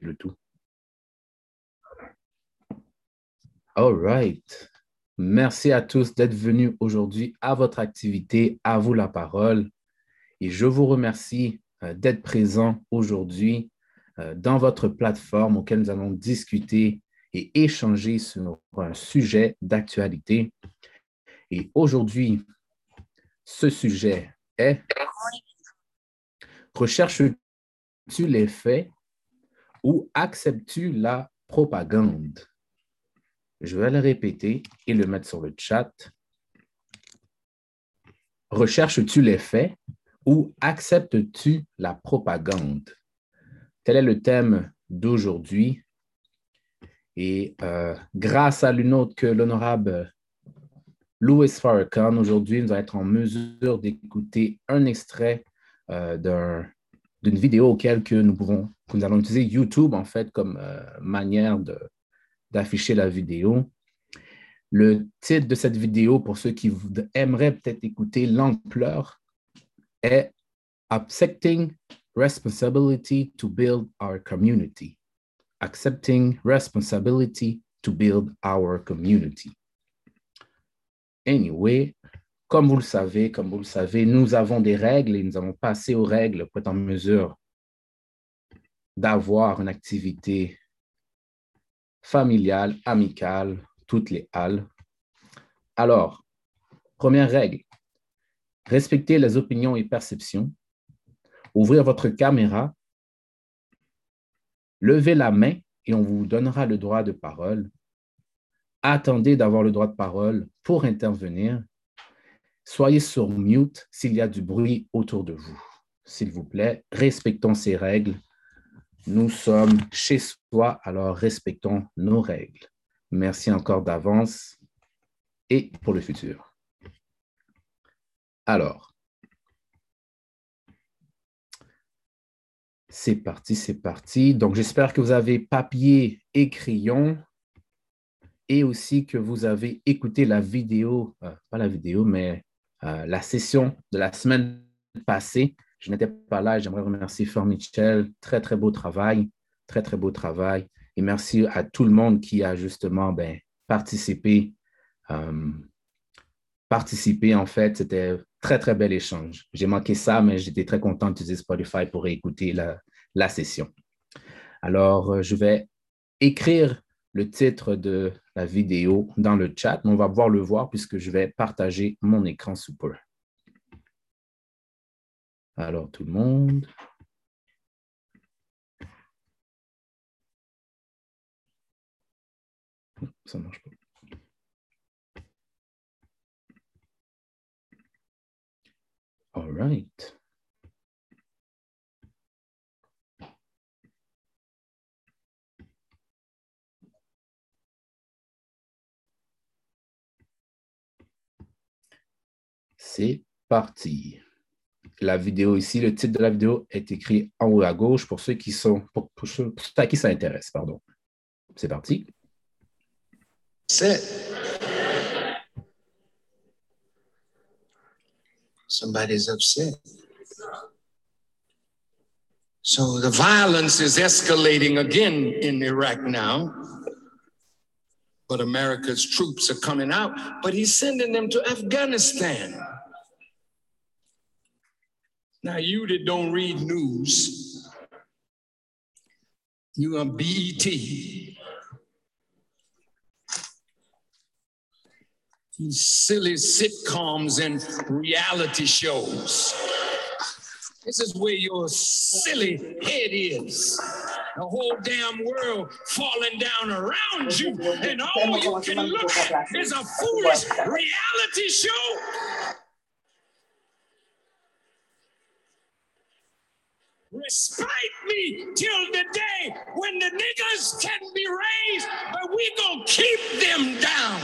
le tout. All right. Merci à tous d'être venus aujourd'hui à votre activité. À vous la parole. Et je vous remercie euh, d'être présent aujourd'hui euh, dans votre plateforme auquel nous allons discuter et échanger sur un sujet d'actualité. Et aujourd'hui, ce sujet est Recherches-tu les faits ou acceptes-tu la propagande? Je vais le répéter et le mettre sur le chat. Recherches-tu les faits ou acceptes-tu la propagande? Tel est le thème d'aujourd'hui. Et euh, grâce à l'une autre que l'honorable Louis Farrakhan, aujourd'hui, nous allons être en mesure d'écouter un extrait euh, d'une vidéo auquel que nous pouvons, nous allons utiliser YouTube en fait comme euh, manière d'afficher la vidéo. Le titre de cette vidéo, pour ceux qui aimeraient peut-être écouter l'ampleur, est Accepting Responsibility to Build Our Community. Accepting Responsibility to Build Our Community. Anyway, comme vous le savez, comme vous le savez, nous avons des règles et nous avons passé aux règles pour être en mesure d'avoir une activité familiale, amicale, toutes les halles. Alors, première règle, respectez les opinions et perceptions. Ouvrez votre caméra, levez la main et on vous donnera le droit de parole. Attendez d'avoir le droit de parole pour intervenir Soyez sur mute s'il y a du bruit autour de vous. S'il vous plaît, respectons ces règles. Nous sommes chez soi, alors respectons nos règles. Merci encore d'avance et pour le futur. Alors, c'est parti, c'est parti. Donc, j'espère que vous avez papier et crayon et aussi que vous avez écouté la vidéo, euh, pas la vidéo, mais euh, la session de la semaine passée. Je n'étais pas là et j'aimerais remercier Fort Michel. Très, très beau travail. Très, très beau travail. Et merci à tout le monde qui a justement ben, participé. Euh, participé, en fait. C'était très, très bel échange. J'ai manqué ça, mais j'étais très content d'utiliser Spotify pour écouter la, la session. Alors, euh, je vais écrire le titre de la vidéo dans le chat, mais on va pouvoir le voir puisque je vais partager mon écran sous peu. Alors, tout le monde. Ça marche pas. All right. C'est parti. La vidéo ici, le titre de la vidéo est écrit en haut à gauche pour ceux qui sont, pour, ceux à qui ça intéresse, pardon. C'est parti. C'est. Somebody's upset. So the violence is escalating again in Iraq now. But America's troops are coming out, but he's sending them to Afghanistan. Now, you that don't read news, you on BET. These silly sitcoms and reality shows. This is where your silly head is. The whole damn world falling down around you, and all you can look at is a foolish reality show. Respite me till the day when the niggas can be raised, but we gonna keep them down.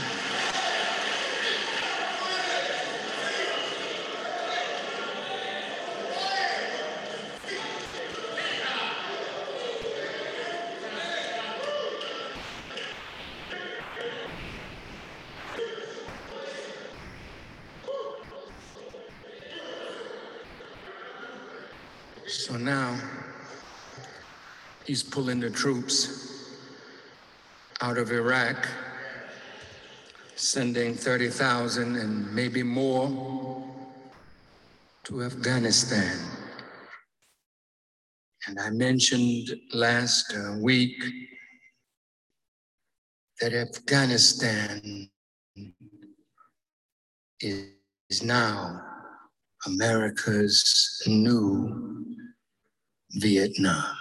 So now, He's pulling the troops out of Iraq, sending 30,000 and maybe more to Afghanistan. And I mentioned last uh, week that Afghanistan is, is now America's new Vietnam.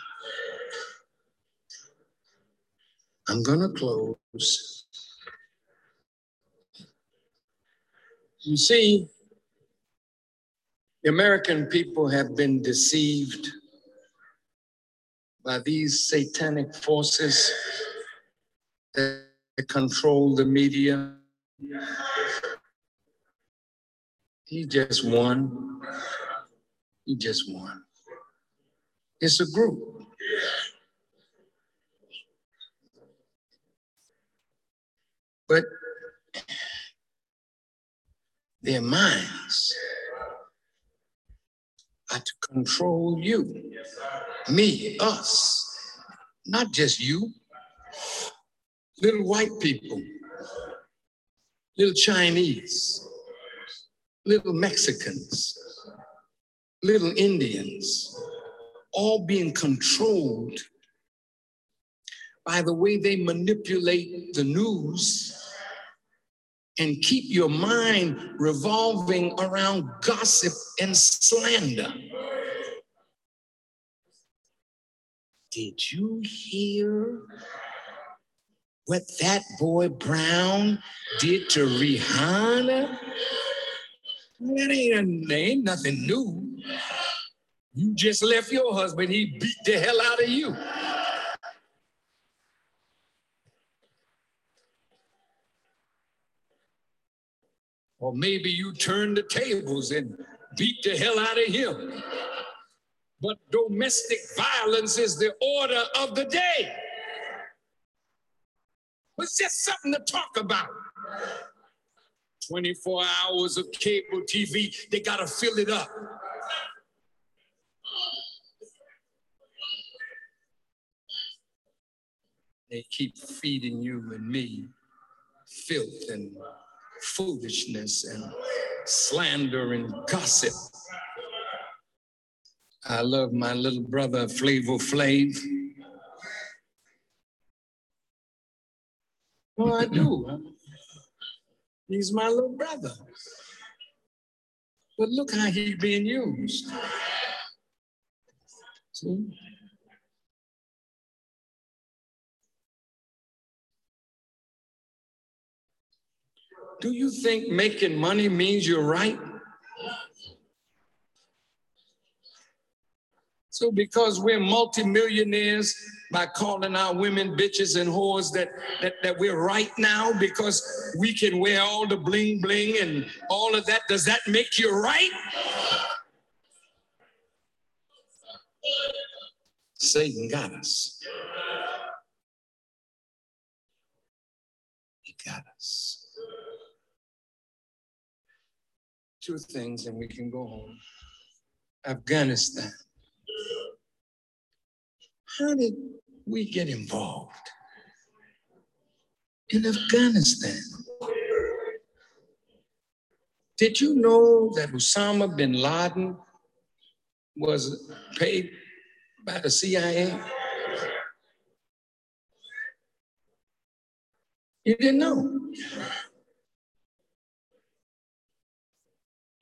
I'm going to close. You see, the American people have been deceived by these satanic forces that control the media. He just won. He just won. It's a group. But their minds are to control you, me, us, not just you, little white people, little Chinese, little Mexicans, little Indians, all being controlled by the way they manipulate the news and keep your mind revolving around gossip and slander. Did you hear what that boy Brown did to Rihanna? That ain't, that ain't nothing new. You just left your husband, he beat the hell out of you. Or maybe you turned the tables and beat the hell out of him. But domestic violence is the order of the day. It's just something to talk about. 24 hours of cable TV, they got to fill it up. They keep feeding you and me filth and foolishness and slander and gossip. I love my little brother Flavor Flav. Oh, I do. He's my little brother. But look how he's being used. See? Do you think making money means you're right? So because we're multimillionaires by calling our women bitches and whores that, that, that we're right now because we can wear all the bling bling and all of that, does that make you right? Satan got us. He got us. Two things and we can go home. Afghanistan. How did we get involved in Afghanistan? Did you know that Osama bin Laden was paid by the CIA? You didn't know.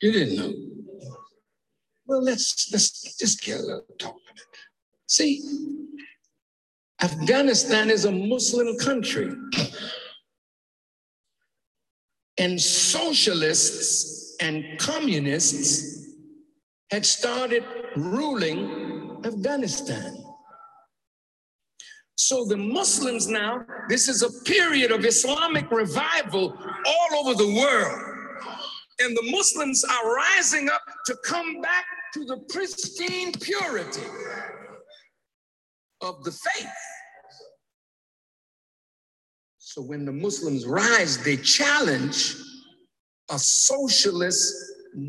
You didn't know. Well, let's let's just get a little talk. See, Afghanistan is a Muslim country. And socialists and communists had started ruling Afghanistan. So the Muslims now, this is a period of Islamic revival all over the world and the Muslims are rising up to come back to the pristine purity of the faith. So when the Muslims rise, they challenge a socialist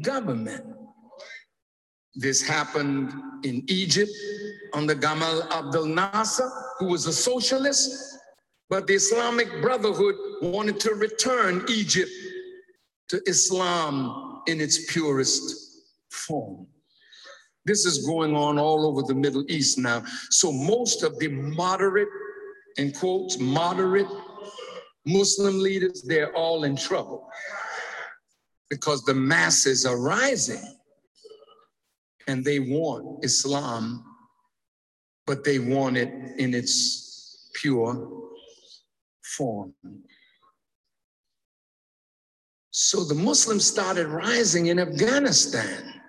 government. This happened in Egypt, under Gamal Abdel Nasser, who was a socialist, but the Islamic Brotherhood wanted to return Egypt to Islam in its purest form. This is going on all over the Middle East now. So most of the moderate, in quotes, moderate Muslim leaders, they're all in trouble because the masses are rising and they want Islam, but they want it in its pure form. So the Muslims started rising in Afghanistan.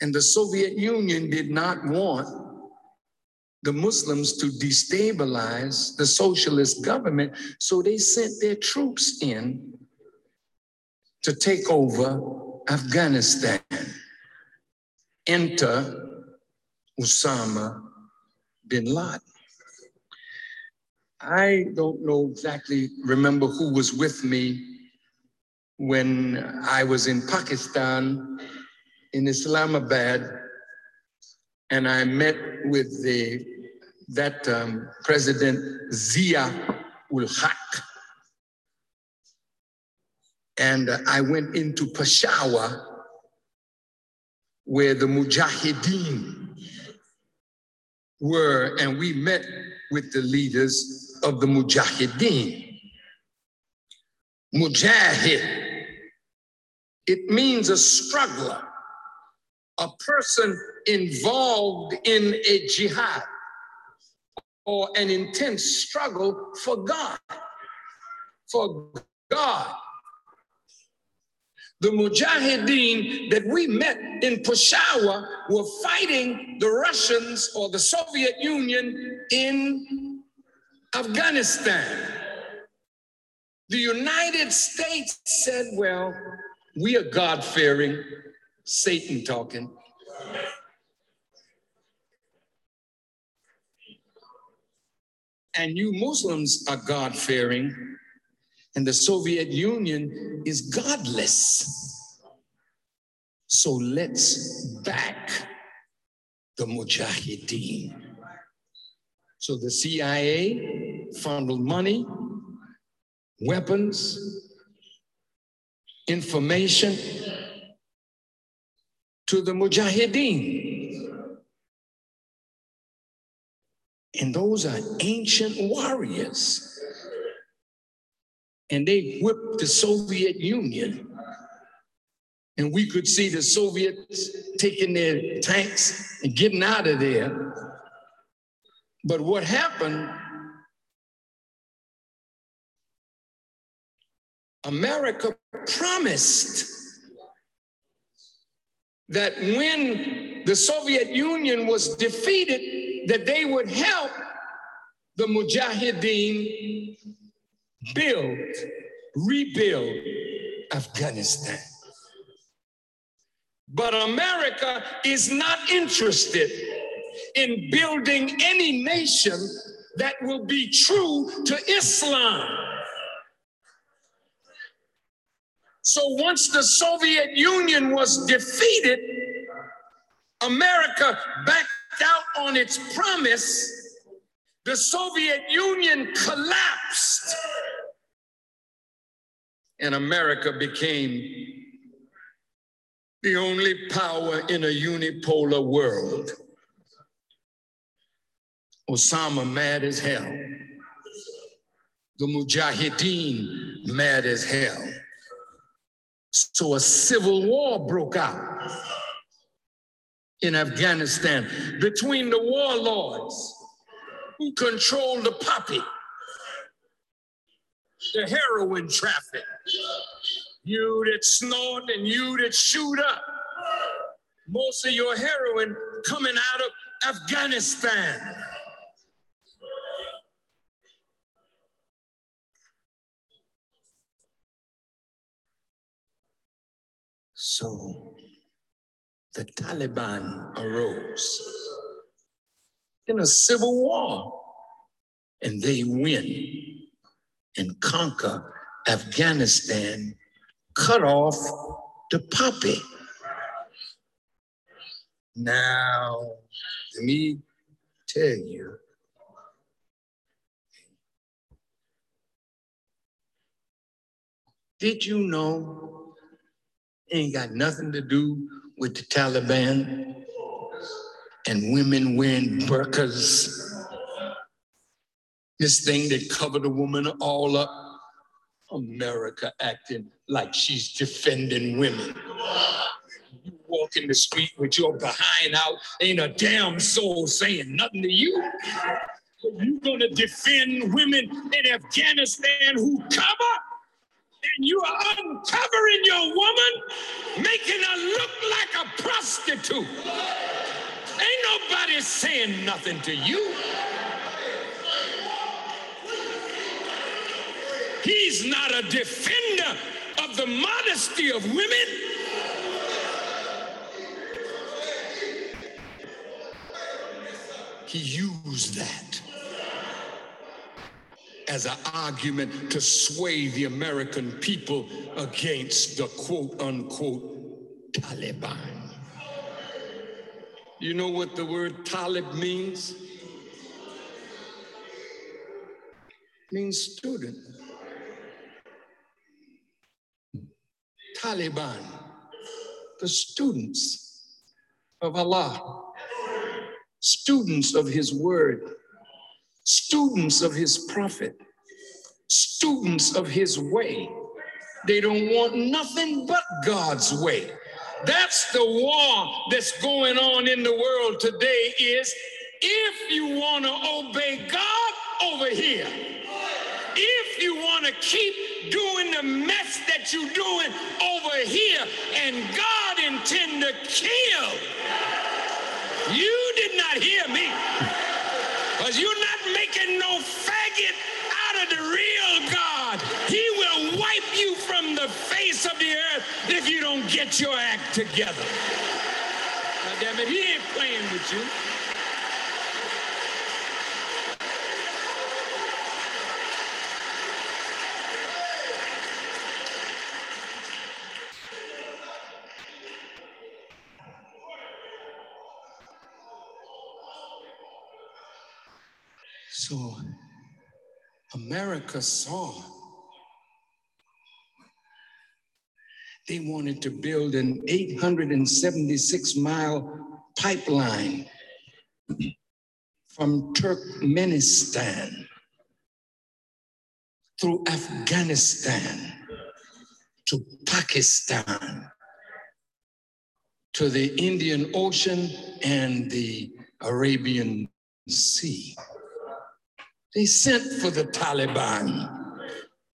And the Soviet Union did not want the Muslims to destabilize the socialist government, so they sent their troops in to take over Afghanistan. Enter Osama bin Laden. I don't know exactly, remember who was with me when I was in Pakistan, in Islamabad, and I met with the that um, President Zia ul Haq. And I went into Peshawar, where the Mujahideen were, and we met with the leaders of the Mujahideen. Mujahid, it means a struggler, a person involved in a jihad or an intense struggle for God. For God. The Mujahideen that we met in Peshawar were fighting the Russians or the Soviet Union in Afghanistan. The United States said, well, we are God fearing, Satan talking. And you Muslims are God fearing, and the Soviet Union is godless. So let's back the Mujahideen. So the CIA funneled money, weapons, information to the Mujahideen. And those are ancient warriors. And they whipped the Soviet Union. And we could see the Soviets taking their tanks and getting out of there. But what happened America promised that when the Soviet Union was defeated, that they would help the Mujahideen build, rebuild Afghanistan. But America is not interested in building any nation that will be true to Islam. So once the Soviet Union was defeated, America backed out on its promise. The Soviet Union collapsed. And America became the only power in a unipolar world. Osama mad as hell. The Mujahideen mad as hell. So a civil war broke out in Afghanistan between the warlords who controlled the poppy, the heroin traffic, you that snort and you that shoot up. Most of your heroin coming out of Afghanistan. So the Taliban arose in a civil war and they win and conquer Afghanistan, cut off the poppy. Now, Let me tell you. Did you know ain't got nothing to do with the Taliban and women wearing burqas? This thing that covered a woman all up. America acting like she's defending women. You walk in the street with your behind out, ain't a damn soul saying nothing to you. You're gonna defend women in Afghanistan who cover, and you are uncovering your woman, making her look like a prostitute. Ain't nobody saying nothing to you. He's not a defender of the modesty of women. He used that as an argument to sway the American people against the quote unquote Taliban. You know what the word Talib means? It means student. Taliban, the students of Allah, students of His Word, students of His Prophet, students of His way. They don't want nothing but God's way. That's the war that's going on in the world today is if you want to obey God over here, if you want to keep doing the mess that you're doing over here and God intend to kill, you did not hear me. Because you're not making no faggot out of the real God. He will wipe you from the face of the earth if you don't get your act together. Now, damn it, he ain't playing with you. So America saw they wanted to build an 876 mile pipeline from Turkmenistan through Afghanistan to Pakistan to the Indian Ocean and the Arabian Sea. They sent for the Taliban.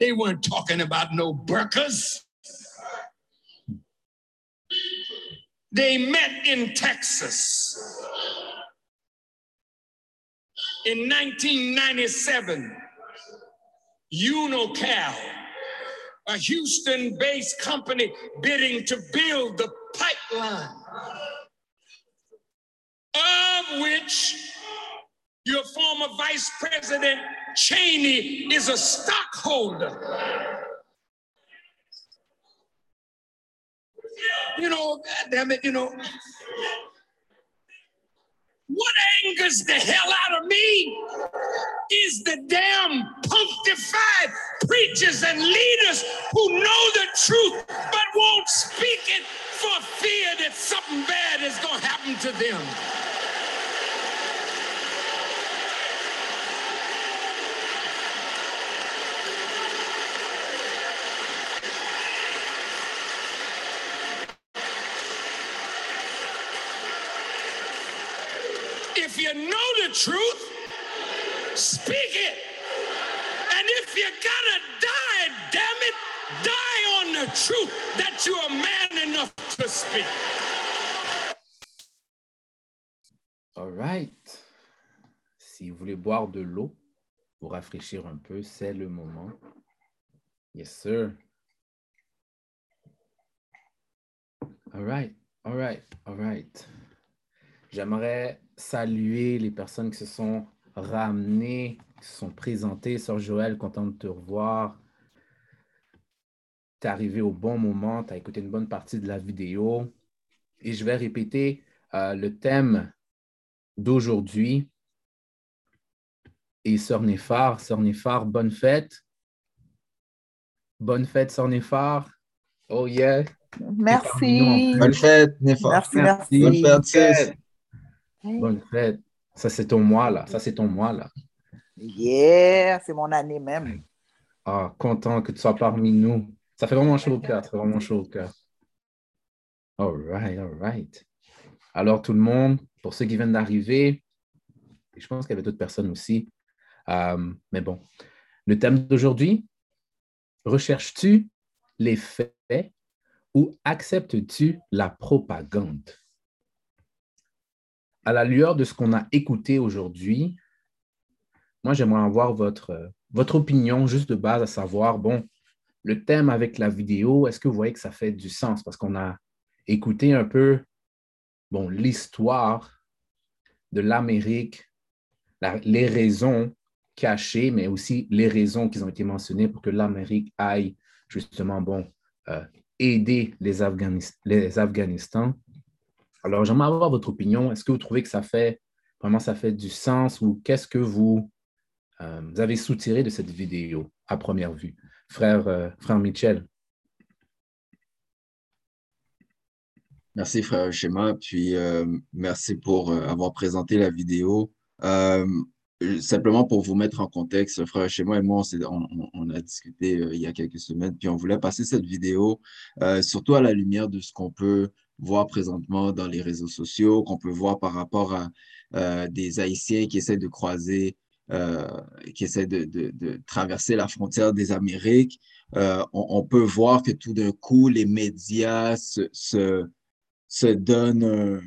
They weren't talking about no burkas. They met in Texas in 1997. UNOCAL, a Houston based company bidding to build the pipeline, of which your former Vice President Cheney is a stockholder. You know, God damn it, you know. What angers the hell out of me is the damn punctified preachers and leaders who know the truth but won't speak it for fear that something bad is going to happen to them. You know the truth, speak it. And if you gotta die, damn it, die on the truth that you're a man enough to speak. All right. Si vous voulez boire de l'eau pour rafraîchir un peu, c'est le moment. Yes, sir. All right, all right, all right. J'aimerais saluer les personnes qui se sont ramenées, qui se sont présentées. Sœur Joël, content de te revoir. Tu es arrivé au bon moment, tu as écouté une bonne partie de la vidéo. Et je vais répéter euh, le thème d'aujourd'hui. Et Sœur Néphar, Sœur Néphar, bonne fête. Bonne fête, Sœur Néphar. Oh yeah. Merci. Bonne fête, Néphar. Merci, merci. Bonne fête, Bonne fête. Ça, c'est ton mois, là. Ça, c'est ton mois, là. Yeah, c'est mon année même. Ah, content que tu sois parmi nous. Ça fait vraiment chaud au cœur. Ça fait vraiment chaud au cœur. All right, all right. Alors, tout le monde, pour ceux qui viennent d'arriver, je pense qu'il y avait d'autres personnes aussi, euh, mais bon, le thème d'aujourd'hui, recherches-tu les faits ou acceptes-tu la propagande? À la lueur de ce qu'on a écouté aujourd'hui, moi, j'aimerais avoir votre, votre opinion juste de base, à savoir, bon, le thème avec la vidéo, est-ce que vous voyez que ça fait du sens? Parce qu'on a écouté un peu, bon, l'histoire de l'Amérique, la- les raisons cachées, mais aussi les raisons qui ont été mentionnées pour que l'Amérique aille justement, bon, euh, aider les, Afghanis- les Afghanistan. Alors, j'aimerais avoir votre opinion. Est-ce que vous trouvez que ça fait, vraiment, ça fait du sens ou qu'est-ce que vous, euh, avez soutiré de cette vidéo à première vue? Frère, euh, frère Michel. Merci, frère Schéma. Puis, euh, merci pour euh, avoir présenté la vidéo. Simplement pour vous mettre en contexte, frère Schéma et moi, on, on- a discuté il y a quelques semaines, puis on voulait passer cette vidéo, surtout à la lumière de ce qu'on peut voir présentement dans les réseaux sociaux, qu'on peut voir par rapport à euh, des Haïtiens qui essaient de croiser, euh, qui essaient de, de- traverser la frontière des Amériques. Euh, on, peut voir que tout d'un coup, les médias se, se se donne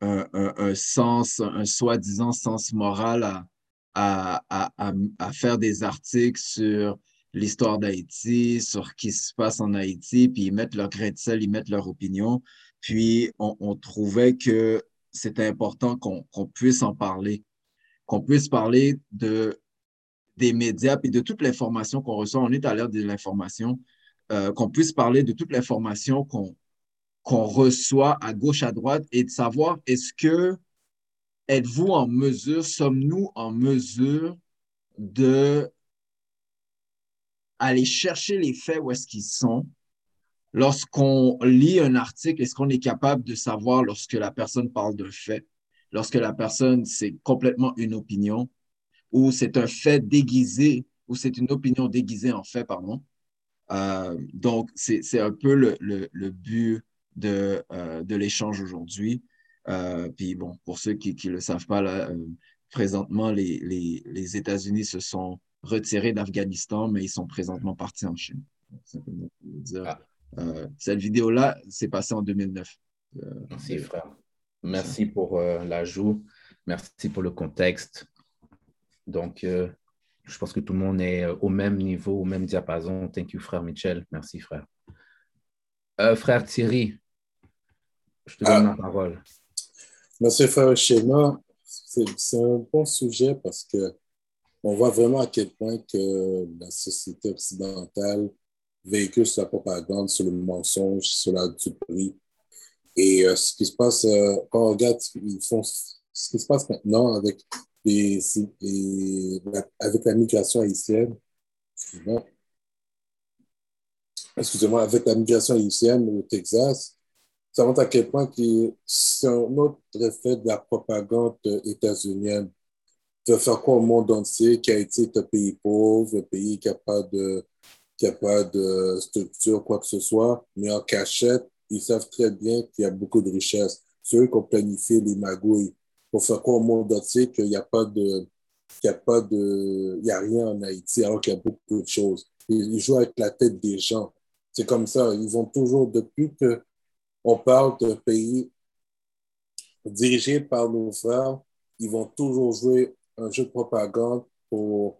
un, sens, un soi-disant sens moral à, à, à, à faire des articles sur l'histoire d'Haïti, sur ce qui se passe en Haïti, puis ils mettent leur grain de sel, ils mettent leur opinion. Puis on, on trouvait que c'était important qu'on puisse en parler, qu'on puisse parler de, des médias et de toute l'information qu'on reçoit. On est à l'ère de l'information, euh, qu'on puisse parler de toute l'information qu'on qu'on reçoit à gauche, à droite et de savoir est-ce que êtes-vous en mesure, sommes-nous en mesure de aller chercher les faits où est-ce qu'ils sont. Lorsqu'on lit un article, est-ce qu'on est capable de savoir lorsque la personne parle d'un fait, lorsque la personne, c'est complètement une opinion, ou c'est un fait déguisé, ou c'est une opinion déguisée en fait, pardon? Euh, donc, c'est un peu le, le, le but de, euh, de l'échange aujourd'hui. Euh, puis bon, pour ceux qui ne le savent pas, là, présentement, les, les, les États-Unis se sont retirés d'Afghanistan, mais ils sont présentement partis en Chine. Euh, cette vidéo-là s'est passée en 2009. Euh, Merci, frère. Merci pour euh, l'ajout. Merci pour le contexte. Donc, euh, je pense que tout le monde est au même niveau, au même diapason. Thank you, frère Michel. Merci, frère. Euh, frère Thierry, je te donne Ah. la parole. Merci, frère Schéma. C'est c'est un bon sujet parce que on voit vraiment à quel point que la société occidentale véhicule sur la propagande, sur le mensonge, sur la duperie. Et euh, ce qui se passe, euh, quand on regarde qu'ils font, ce qui se passe maintenant avec, les, la- avec la migration haïtienne, excusez-moi, avec la migration haïtienne au Texas, ça montre à quel point c'est un autre effet de la propagande états-unienne. De faire quoi au monde entier, qu'Haïti est un pays pauvre, un pays qui n'a pas de qui a pas de structure, quoi que ce soit, mais en cachette, ils savent très bien qu'il y a beaucoup de richesses. C'est eux qui ont planifié les magouilles pour faire quoi au monde entier qu'il n'y a pas de qu'il n'y a pas de il y a rien en Haïti alors qu'il y a beaucoup de choses. Ils, ils jouent avec la tête des gens. C'est comme ça. Ils vont toujours, depuis que on parle d'un pays dirigé par nos frères, ils vont toujours jouer un jeu de propagande pour,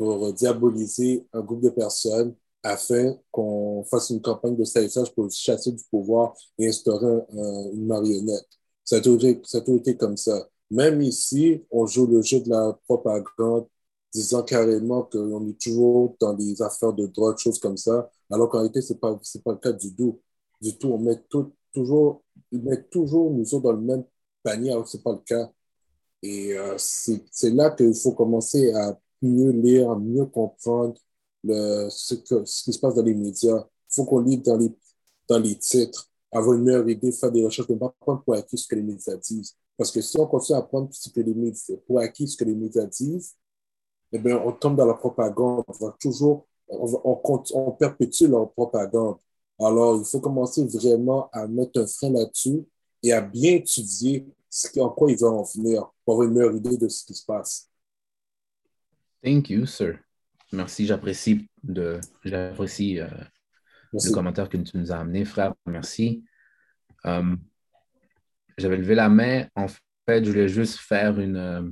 pour diaboliser un groupe de personnes afin qu'on fasse une campagne de salissage pour chasser du pouvoir et instaurer un- un- une marionnette. Ça a, toujours, ça a été comme ça. Même ici, on joue le jeu de la propagande, disant carrément qu'on est toujours dans des affaires de drogue, choses comme ça, alors qu'en réalité, ce n'est pas, pas le cas du tout du tout. On met toujours, ils mettent toujours nous autres dans le même panier alors que ce n'est pas le cas. Et euh, c'est là qu'il faut commencer à mieux lire, mieux comprendre ce, que, ce qui se passe dans les médias. Il faut qu'on lise dans les, dans les titres, avoir une meilleure idée, faire des recherches, ne pas prendre pour acquis ce que les médias disent. Parce que si on continue à prendre ce les médias, pour acquis ce que les médias disent, eh bien, on tombe dans la propagande. On toujours, on, on perpétue leur propagande. Alors, il faut commencer vraiment à mettre un frein là-dessus et à bien étudier ce, en quoi ils vont en venir pour avoir une meilleure idée de ce qui se passe. Thank you, sir. Merci, j'apprécie de, j'apprécie euh, le commentaire que tu nous as amené, frère. Merci. Um, j'avais levé la main. En fait, je voulais juste faire une, euh,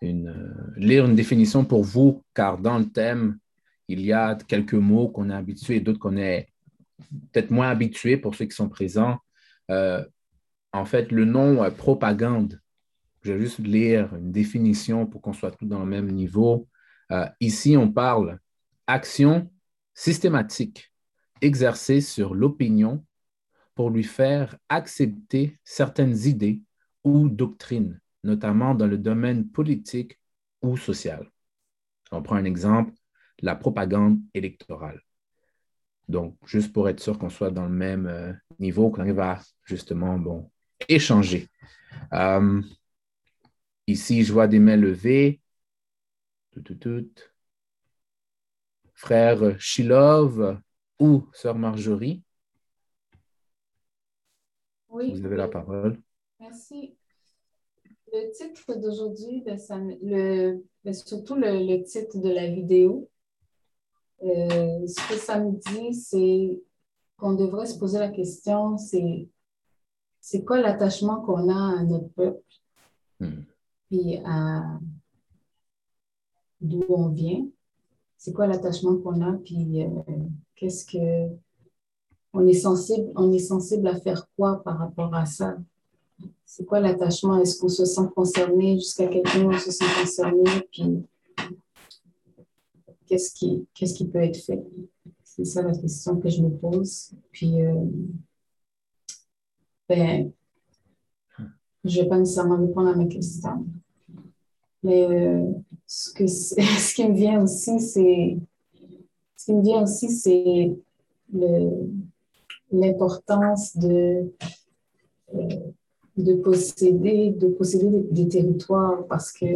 une, euh, lire une définition pour vous, car dans le thème, il y a quelques mots qu'on est habitué et d'autres qu'on est peut-être moins habitués pour ceux qui sont présents. Euh, en fait, le nom propagande, je vais juste lire une définition pour qu'on soit tous dans le même niveau. Euh, ici, on parle action systématique exercée sur l'opinion pour lui faire accepter certaines idées ou doctrines, notamment dans le domaine politique ou social. On prend un exemple, la propagande électorale. Donc, juste pour être sûr qu'on soit dans le même euh, niveau, qu'on arrive à justement bon, échanger. Euh, ici, je vois des mains levées. Tout, tout, tout. Frère Shilov ou Sœur Marjorie. Oui. Vous avez la parole. Merci. Le titre d'aujourd'hui, ben, le, ben, surtout le, titre de la vidéo, euh, ce que ça me dit, c'est qu'on devrait se poser la question, c'est c'est quoi l'attachement qu'on a à notre peuple, Hmm. Puis à d'où on vient, c'est quoi l'attachement qu'on a, puis euh, qu'est-ce que on est sensible, on est sensible à faire quoi par rapport à ça? C'est quoi l'attachement? Est-ce qu'on se sent concerné jusqu'à quel point on se sent concerné? Puis qu'est-ce qui, qu'est-ce qui peut être fait? C'est ça la question que je me pose. Puis, euh, ben, je ne vais pas nécessairement répondre à ma question. Mais euh, ce, qui me vient aussi, c'est ce qui me vient aussi, c'est l'importance de, euh, de posséder, de posséder des, des territoires parce que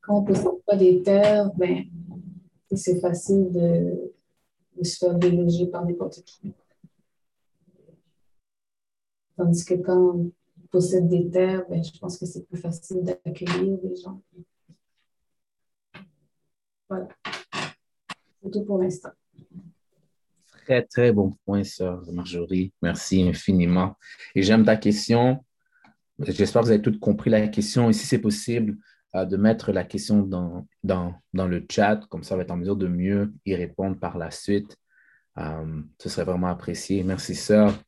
quand on ne possède pas des terres, ben, c'est facile de, de, se faire déloger par n'importe qui. Tandis que quand possède des terres, ben, je pense que c'est plus facile d'accueillir des gens. Voilà. C'est tout pour l'instant. Très, très bon point, sœur Marjorie. Merci infiniment. Et j'aime ta question. J'espère que vous avez toutes compris la question. Et si c'est possible, euh, de mettre la question dans, dans, dans, le chat, comme ça, on va être en mesure de mieux y répondre par la suite. Euh, ce serait vraiment apprécié. Merci, sœur.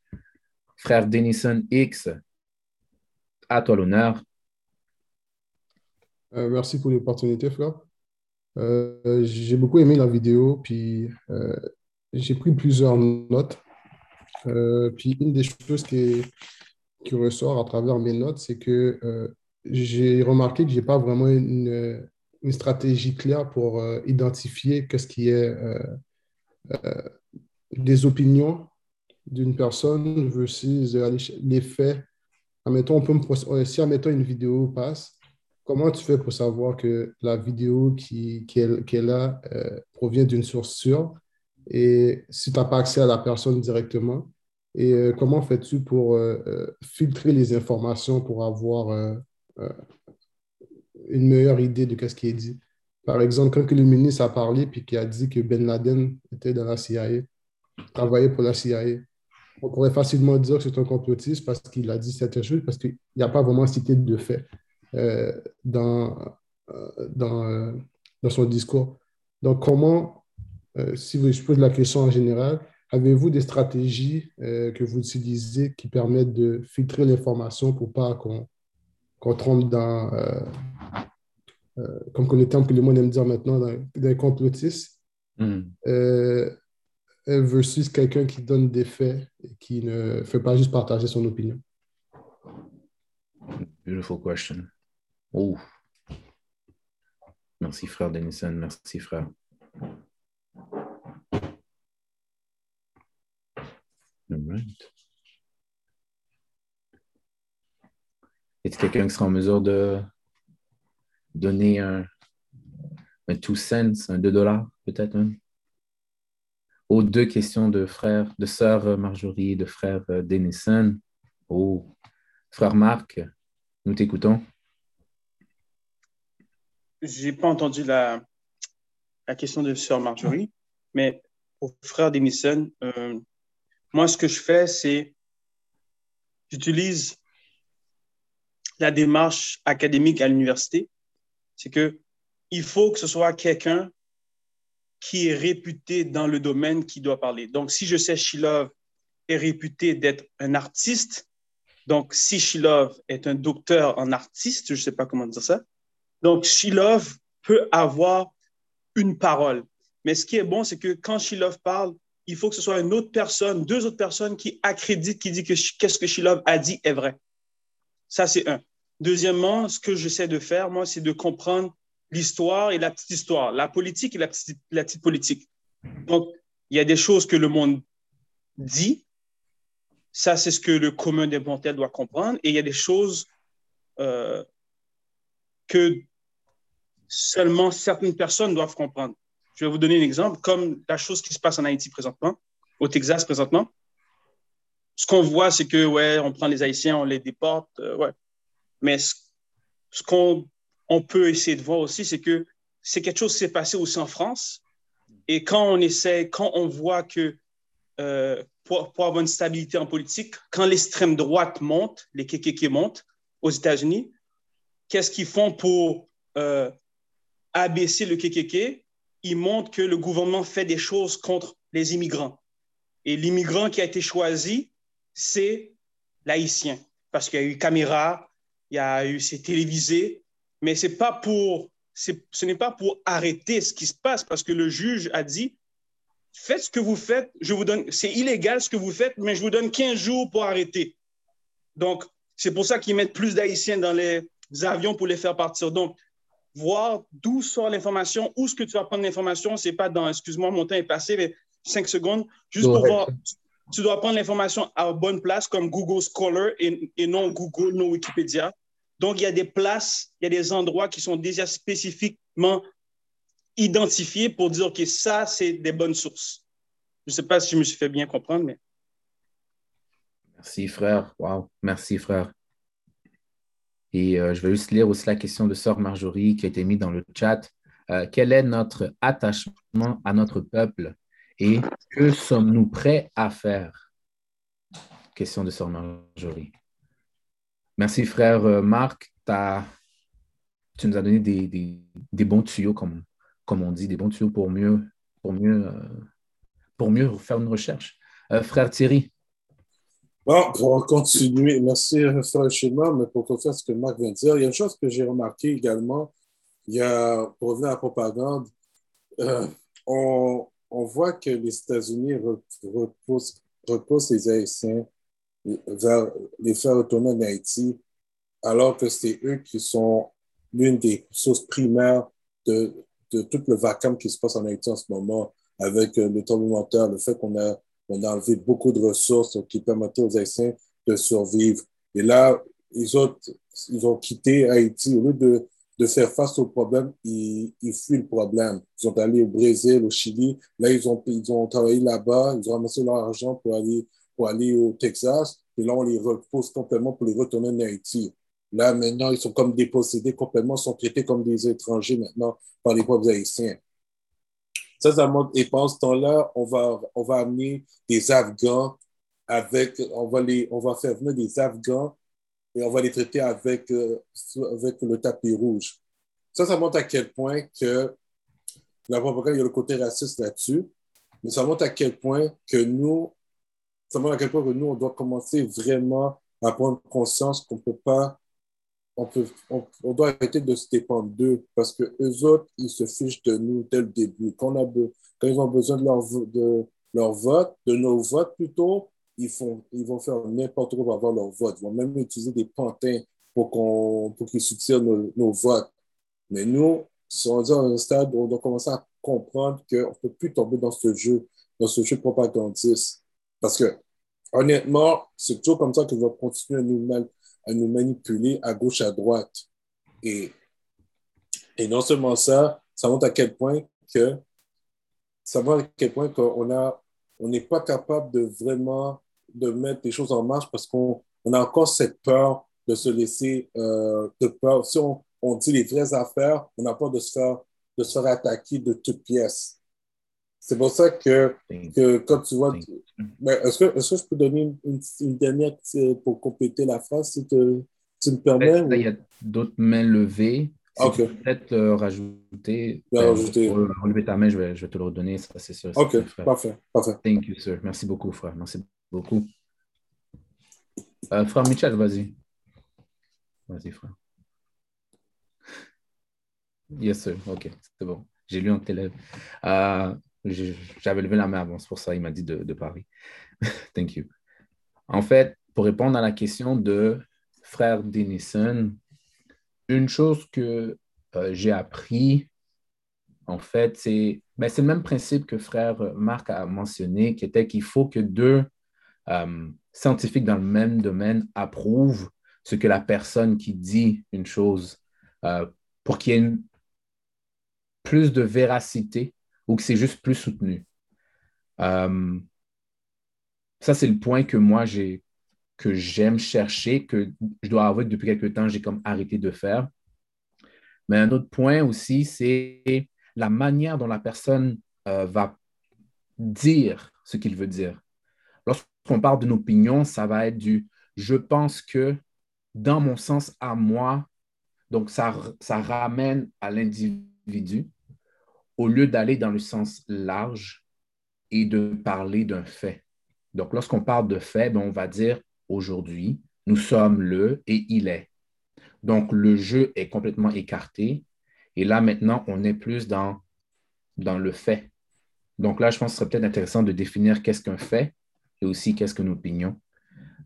Frère Denison X, à toi l'honneur. Euh, merci pour l'opportunité, frère. Euh, j'ai beaucoup aimé la vidéo, puis euh, j'ai pris plusieurs notes. Euh, puis une des choses qui, ressort à travers mes notes, c'est que j'ai remarqué que je n'ai pas vraiment une, une, stratégie claire pour identifier qu'est-ce qui est des opinions d'une personne versus les faits. Admettons, on peut admettons une vidéo passe, comment tu fais pour savoir que la vidéo qui, qui, euh, provient d'une source sûre et si tu n'as pas accès à la personne directement? Et euh, comment fais-tu pour euh, filtrer les informations pour avoir une meilleure idée de ce qui est dit? Par exemple, quand le ministre a parlé puis qui a dit que Ben Laden était dans la CIA, travaillait pour la CIA, on pourrait facilement dire que c'est un complotiste parce qu'il a dit certaines choses, parce qu'il n'y a pas vraiment cité de fait euh, dans, euh, dans, euh, dans, son discours. Donc, comment, euh, si je pose la question en général, avez-vous des stratégies euh, que vous utilisez qui permettent de filtrer l'information pour pas qu'on qu trompe dans, comme le terme que le monde aime dire maintenant, dans, dans les complotistes? Mm. Versus quelqu'un qui donne des faits et qui ne fait pas juste partager son opinion. Beautiful question. Oh. Merci, frère Denison. Merci, frère. All right. Est-ce quelqu'un qui sera en mesure de donner un, un two cents, un deux dollars, peut-être? Aux deux questions de frère, de sœur Marjorie, de frère Denison. Oh, frère Marc, nous t'écoutons. J'ai pas entendu la, la question de sœur Marjorie, mais au frère Denison, euh, moi, ce que je fais, c'est j'utilise la démarche académique à l'université. C'est que il faut que ce soit quelqu'un qui est réputé dans le domaine qui doit parler. Donc, si je sais Shilov est réputé d'être un artiste, donc si Shilov est un docteur en artiste, je ne sais pas comment dire ça, donc Shilov peut avoir une parole. Mais ce qui est bon, c'est que quand Shilov parle, il faut que ce soit une autre personne, deux autres personnes qui accréditent, qui disent que qu'est-ce que Shilov a dit est vrai. Ça, c'est un. Deuxièmement, ce que j'essaie de faire, moi, c'est de comprendre l'histoire et la petite histoire, la politique et la petite, la petite politique. Donc, il y a des choses que le monde dit. Ça, c'est ce que le commun des mortels doit comprendre. Et il y a des choses euh, que seulement certaines personnes doivent comprendre. Je vais vous donner un exemple, comme la chose qui se passe en Haïti présentement, au Texas présentement. Ce qu'on voit, c'est que, ouais, on prend les Haïtiens, on les déporte, euh, ouais. Mais ce, ce qu'on on peut essayer de voir aussi, c'est que c'est quelque chose qui s'est passé aussi en France. Et quand on essaie, quand on voit que euh, pour, avoir une stabilité en politique, quand l'extrême droite monte, les KKK montent aux États-Unis, qu'est-ce qu'ils font pour euh, abaisser le KKK Ils montrent que le gouvernement fait des choses contre les immigrants. Et l'immigrant qui a été choisi, c'est l'haïtien. Parce qu'il y a eu caméra, il y a eu, c'est télévisé, mais c'est pas pour, ce n'est pas pour arrêter ce qui se passe parce que le juge a dit faites ce que vous faites, je vous donne, c'est illégal ce que vous faites, mais je vous donne 15 jours pour arrêter. Donc, c'est pour ça qu'ils mettent plus d'Haïtiens dans les avions pour les faire partir. Donc, voir d'où sort l'information, où est-ce que tu vas prendre l'information, c'est pas dans, excuse-moi, mon temps est passé, mais 5 secondes, juste pour voir, tu dois prendre l'information à bonne place comme Google Scholar et, et non Google, non Wikipédia. Donc, il y a des places, il y a des endroits qui sont déjà spécifiquement identifiés pour dire que ça, c'est des bonnes sources. Je ne sais pas si je me suis fait bien comprendre, mais. Merci, frère. Wow. Merci, frère. Et euh, je vais juste lire aussi la question de Sœur Marjorie qui a été mise dans le chat. Euh, quel est notre attachement à notre peuple et que sommes-nous prêts à faire? Question de Sœur Marjorie. Merci, frère euh, Marc. Tu nous as donné des, bons tuyaux, comme, on dit, des bons tuyaux pour mieux, euh, faire une recherche. Euh, frère Thierry. Bon, pour continuer, merci, frère Schéma, mais pour faire ce que Marc vient de dire, il y a une chose que j'ai remarqué également, il y a, pour revenir à la propagande, on, voit que les États-Unis repoussent, repoussent les Haïtiens vers les faire retourner en Haïti, alors que c'est eux qui sont l'une des sources primaires de, de, tout le vacuum qui se passe en Haïti en ce moment, avec euh, le tremblement le fait qu'on a, on a enlevé beaucoup de ressources qui permettaient aux Haïtiens de survivre. Et là, ils ont, ils ont quitté Haïti. Au lieu de, de faire face au problème, ils, ils fuient le problème. Ils sont allés au Brésil, au Chili. Là, ils ont, ils ont travaillé là-bas. Ils ont ramassé leur argent pour aller pour aller au Texas, et là, on les repose complètement pour les retourner en Haïti. Là, maintenant, ils sont comme dépossédés complètement, sont traités comme des étrangers maintenant par les peuples haïtiens. Ça, ça et pendant ce temps-là, on va, on va amener des Afghans avec, on va, les, on va faire venir des Afghans et on va les traiter avec, euh, avec le tapis rouge. Ça, ça montre à quel point que la propagande, il y a le côté raciste là-dessus, mais ça montre à quel point que nous, à quel point nous, on doit commencer vraiment à prendre conscience qu'on peut pas, on, peut, on, doit arrêter de se dépendre d'eux parce que eux autres, ils se fichent de nous dès le début. Quand ils ont besoin de leur, de leur vote, de nos votes plutôt, ils, font, ils vont faire n'importe quoi pour avoir leur vote. Ils vont même utiliser des pantins pour qu'on pour qu'ils soutiennent nos, nos votes. Mais nous, si on est à un stade où on doit commencer à comprendre qu'on ne peut plus tomber dans ce jeu, dans ce jeu propagandiste. Parce que, honnêtement, c'est toujours comme ça qu'ils vont continuer à nous, à nous manipuler à gauche, à droite. Et, et non seulement ça, ça montre à quel point que ça à quel point qu'on a on n'est pas capable de vraiment de mettre les choses en marche parce qu'on on a encore cette peur de se laisser euh, de peur. Si on, on, dit les vraies affaires, on a peur de se faire, de se faire attaquer de toutes pièces. C'est pour ça que, que comme tu vois, est-ce que, est que, je peux donner une, une, dernière pour compléter la phrase, si tu me permets? il y a d'autres mains levées. Peut-être euh, rajouter, ben, rajouter. Pour relever ta main, je vais, je vais te le redonner, ça c'est sûr. Ok, parfait, parfait. Thank you, sir. Merci beaucoup, frère. Merci beaucoup. Euh, frère Michel, vas-y. Vas-y, frère. Yes, sir. OK, c'est bon. J'ai lu en télé. Euh, J'avais levé la main avant, c'est pour ça qu'il m'a dit de, parler. Thank you. En fait, pour répondre à la question de frère Denison, une chose que euh, j'ai appris, en fait, c'est ben, le même principe que frère Marc a mentionné, qui était qu'il faut que deux euh, scientifiques dans le même domaine approuvent ce que la personne qui dit une chose euh, pour qu'il y ait plus de véracité ou que c'est juste plus soutenu. Euh, ça, c'est le point que moi, j'ai que j'aime chercher, que je dois avouer que depuis quelques temps, j'ai comme arrêté de faire. Mais un autre point aussi, c'est la manière dont la personne euh, va dire ce qu'il veut dire. Lorsqu'on parle d'une opinion, ça va être du je pense que dans mon sens à moi, donc ça, ça ramène à l'individu au lieu d'aller dans le sens large et de parler d'un fait. Donc, lorsqu'on parle de fait, ben, on va dire aujourd'hui, nous sommes le et il est. Donc, le jeu est complètement écarté. Et là, maintenant, on est plus dans, dans le fait. Donc là, je pense que ce serait peut-être intéressant de définir qu'est-ce qu'un fait et aussi qu'est-ce qu'une opinion.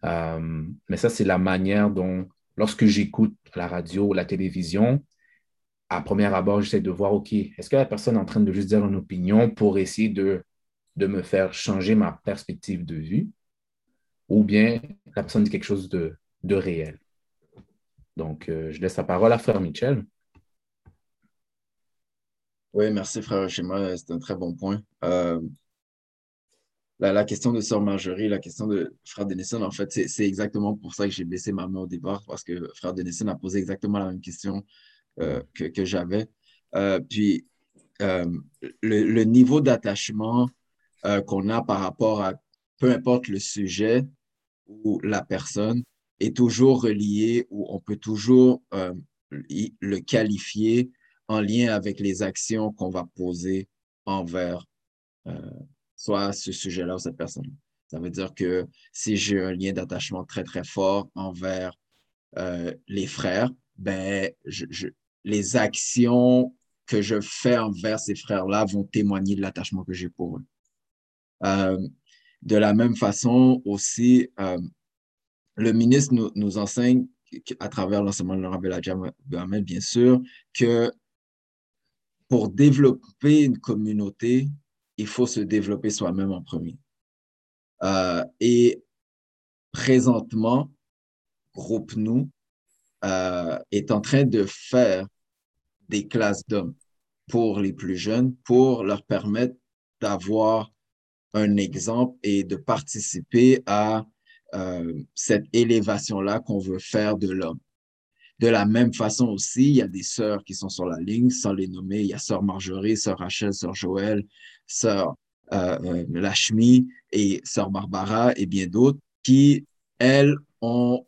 Euh, mais ça, c'est la manière dont, lorsque j'écoute la radio la télévision, à premier abord, j'essaie de voir, OK, est-ce que la personne est en train de juste dire une opinion pour essayer de, de me faire changer ma perspective de vue, ou bien la personne dit quelque chose de, de réel? Donc, euh, je laisse la parole à Frère Michel. Oui, merci, Frère Schéma. C'est un très bon point. Euh, la, question de Sœur Marjorie, la question de Frère Denison, en fait, c'est exactement pour ça que j'ai baissé ma main au départ, parce que Frère Denison a posé exactement la même question euh, que, j'avais. Euh, puis, euh, le, niveau d'attachement qu'on a par rapport à peu importe le sujet ou la personne est toujours relié ou on peut toujours le qualifier en lien avec les actions qu'on va poser envers soit ce sujet-là ou cette personne. Ça veut dire que si j'ai un lien d'attachement très, très fort envers les frères, ben, je, les actions que je fais envers ces frères-là vont témoigner de l'attachement que j'ai pour eux. Euh, de la même façon aussi, euh, le ministre nous, enseigne à travers l'enseignement de Laurent bien sûr, que pour développer une communauté, il faut se développer soi-même en premier. Euh, et présentement, Groupe Nous euh, est en train de faire des classes d'hommes pour les plus jeunes, pour leur permettre d'avoir un exemple et de participer à euh, cette élévation-là qu'on veut faire de l'homme. De la même façon aussi, il y a des sœurs qui sont sur la ligne, sans les nommer. Il y a sœur Marjorie, sœur Rachel, sœur Joël, sœur euh, euh, Lachmi et sœur Barbara et bien d'autres qui, elles, ont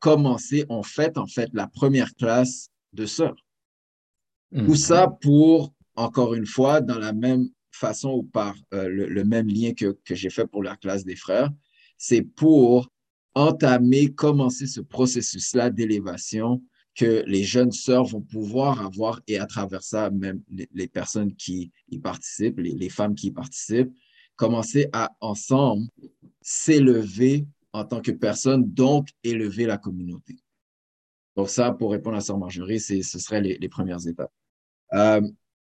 commencé, ont fait en fait la première classe de sœurs. Tout mhm. ça pour, encore une fois, dans la même façon ou par euh, le, même lien que, que j'ai fait pour la classe des frères, c'est pour entamer, commencer ce processus-là d'élévation que les jeunes sœurs vont pouvoir avoir et à travers ça, même les, personnes qui y participent, les, femmes qui y participent, commencer à ensemble s'élever en tant que personne, donc élever la communauté. Donc ça, pour répondre à Sœur Marjorie, ce seraient les, premières étapes. Euh,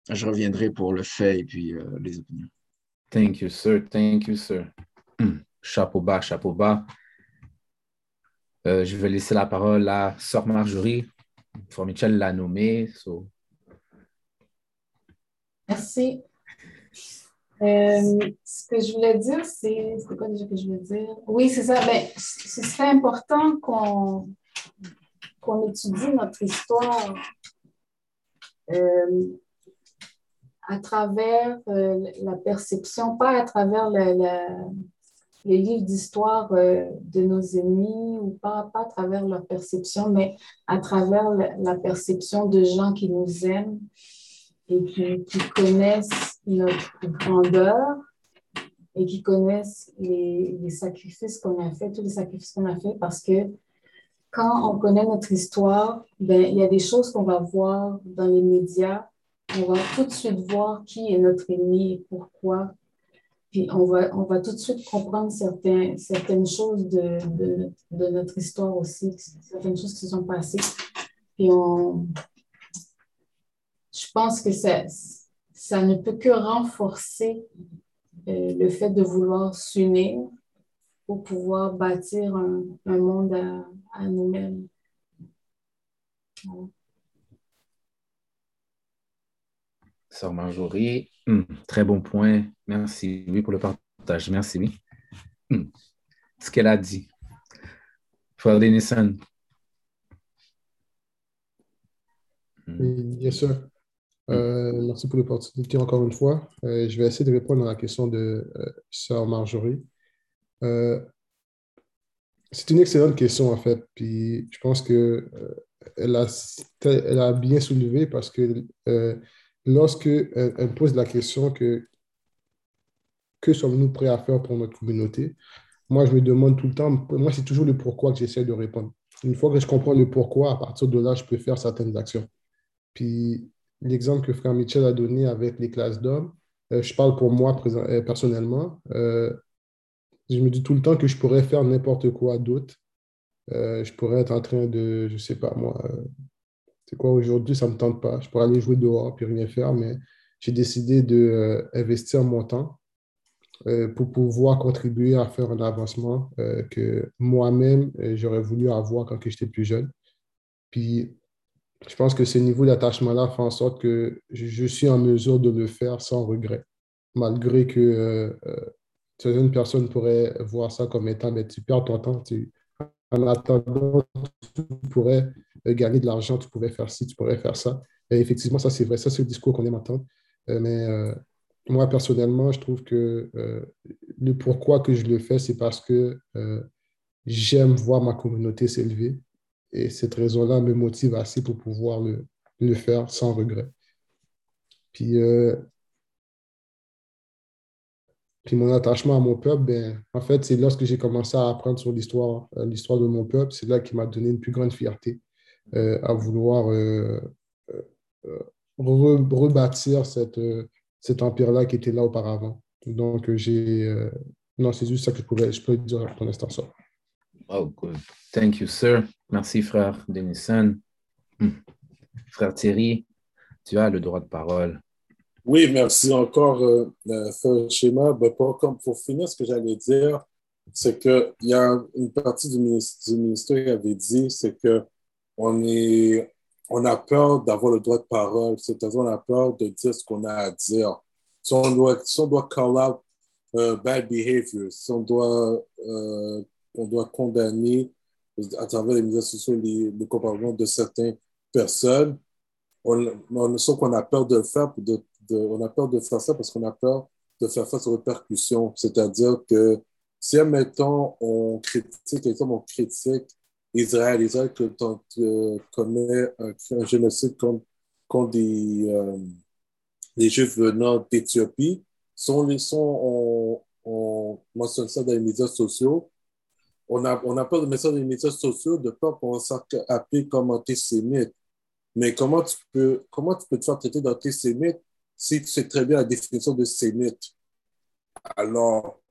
je reviendrai pour le fait et puis euh, les opinions. Thank you, sir. Thank you, sir. Hmm. Chapeau bas, chapeau bas. Euh, je vais laisser la parole à Sœur Marjorie. Frère Michel l'a nommée. Merci. Euh, ce que je voulais dire, c'est. C'est quoi déjà que je voulais dire? Oui, c'est ça. Ben, ce serait important qu'on qu'on étudie notre histoire euh, à travers euh, la perception, pas à travers les livres d'histoire de nos ennemis ou pas, pas à travers leur perception, mais à travers la perception de gens qui nous aiment et qui connaissent notre grandeur et qui connaissent les, sacrifices qu'on a fait, tous les sacrifices qu'on a fait, parce que quand on connaît notre histoire, ben, il y a des choses qu'on va voir dans les médias. On va tout de suite voir qui est notre ennemi et pourquoi. Puis on va, on va tout de suite comprendre certains, certaines choses de, de, notre histoire aussi, certaines choses qui se sont passées. Puis on, je pense que ça, ça ne peut que renforcer euh, le fait de vouloir s'unir pour pouvoir bâtir un, monde à, nous-mêmes. Sœur Marjorie, hmm, très bon point. Merci, oui, pour le partage. Merci, oui. Hmm, ce qu'elle a dit. Frère Denison. Oui, bien sûr. Euh, merci pour l'opportunité encore une fois. Euh, je vais essayer de répondre à la question de euh, Sœur Marjorie. c'est une excellente question en fait. Puis je pense que elle a bien soulevé parce que lorsque elle, pose la question que que sommes-nous prêts à faire pour notre communauté, moi je me demande tout le temps, moi c'est toujours le pourquoi que j'essaie de répondre. Une fois que je comprends le pourquoi, à partir de là, je peux faire certaines actions. Puis l'exemple que Frère Michel a donné avec les classes d'hommes, euh, je parle pour moi euh, personnellement. Euh, je me dis tout le temps que je pourrais faire n'importe quoi d'autre. je pourrais être en train de, je sais pas moi, c'est quoi aujourd'hui, ça ne me tente pas. Je pourrais aller jouer dehors puis rien faire, mais j'ai décidé d'investir mon temps pour pouvoir contribuer à faire un avancement que moi-même, j'aurais voulu avoir quand j'étais plus jeune. Puis je pense que ce niveau d'attachement-là fait en sorte que je, suis en mesure de le faire sans regret, malgré que euh, euh, certaines personnes pourraient voir ça comme étant, mais tu perds ton temps, tu, en attendant, tu pourrais euh, gagner de l'argent, tu pourrais faire ci, tu pourrais faire ça. Et effectivement, ça c'est vrai, ça c'est le discours qu'on aime entendre. mais moi, personnellement, je trouve que le pourquoi que je le fais, c'est parce que j'aime voir ma communauté s'élever et cette raison-là me motive assez pour pouvoir le, le faire sans regret. Puis, euh, puis mon attachement à mon peuple, ben, en fait, c'est lorsque j'ai commencé à apprendre sur l'histoire, euh, l'histoire de mon peuple, c'est là qui m'a donné une plus grande fierté euh, à vouloir rebâtir cette, cet empire-là qui était là auparavant. Donc, j'ai. non, c'est juste ça que je pouvais je peux dire pour l'instant. Ça. Oh, good. Thank you, sir. Merci, frère Denison. Hmm. Frère Thierry, tu as le droit de parole. Oui, merci encore, euh, euh frère Schéma. Ben, pour, pour finir, ce que j'allais dire, c'est qu'il y a une partie du ministère, qui avait dit, c'est qu'on on a peur d'avoir le droit de parole, c'est-à-dire on a peur de dire ce qu'on a à dire. Si on doit, si on doit call out uh, bad behavior, si on doit, euh, on doit condamner à travers les médias sociaux le comportement de certaines personnes. On, on qu'on a peur de le faire, ça parce qu'on a peur de faire face aux répercussions. C'est-à-dire que si, admettons, on critique, exemple, on critique Israël, Israël euh, commet un, un, génocide contre, contre des, euh, Juifs venant d'Éthiopie, si on, on, on mentionne ça dans les médias sociaux, on a, on a peur de dans les médias sociaux de peur qu'on s'appelle comme antisémite. Mais comment tu peux, comment tu peux te faire traiter d'antisémite si tu sais très bien la définition de sémite? Alors,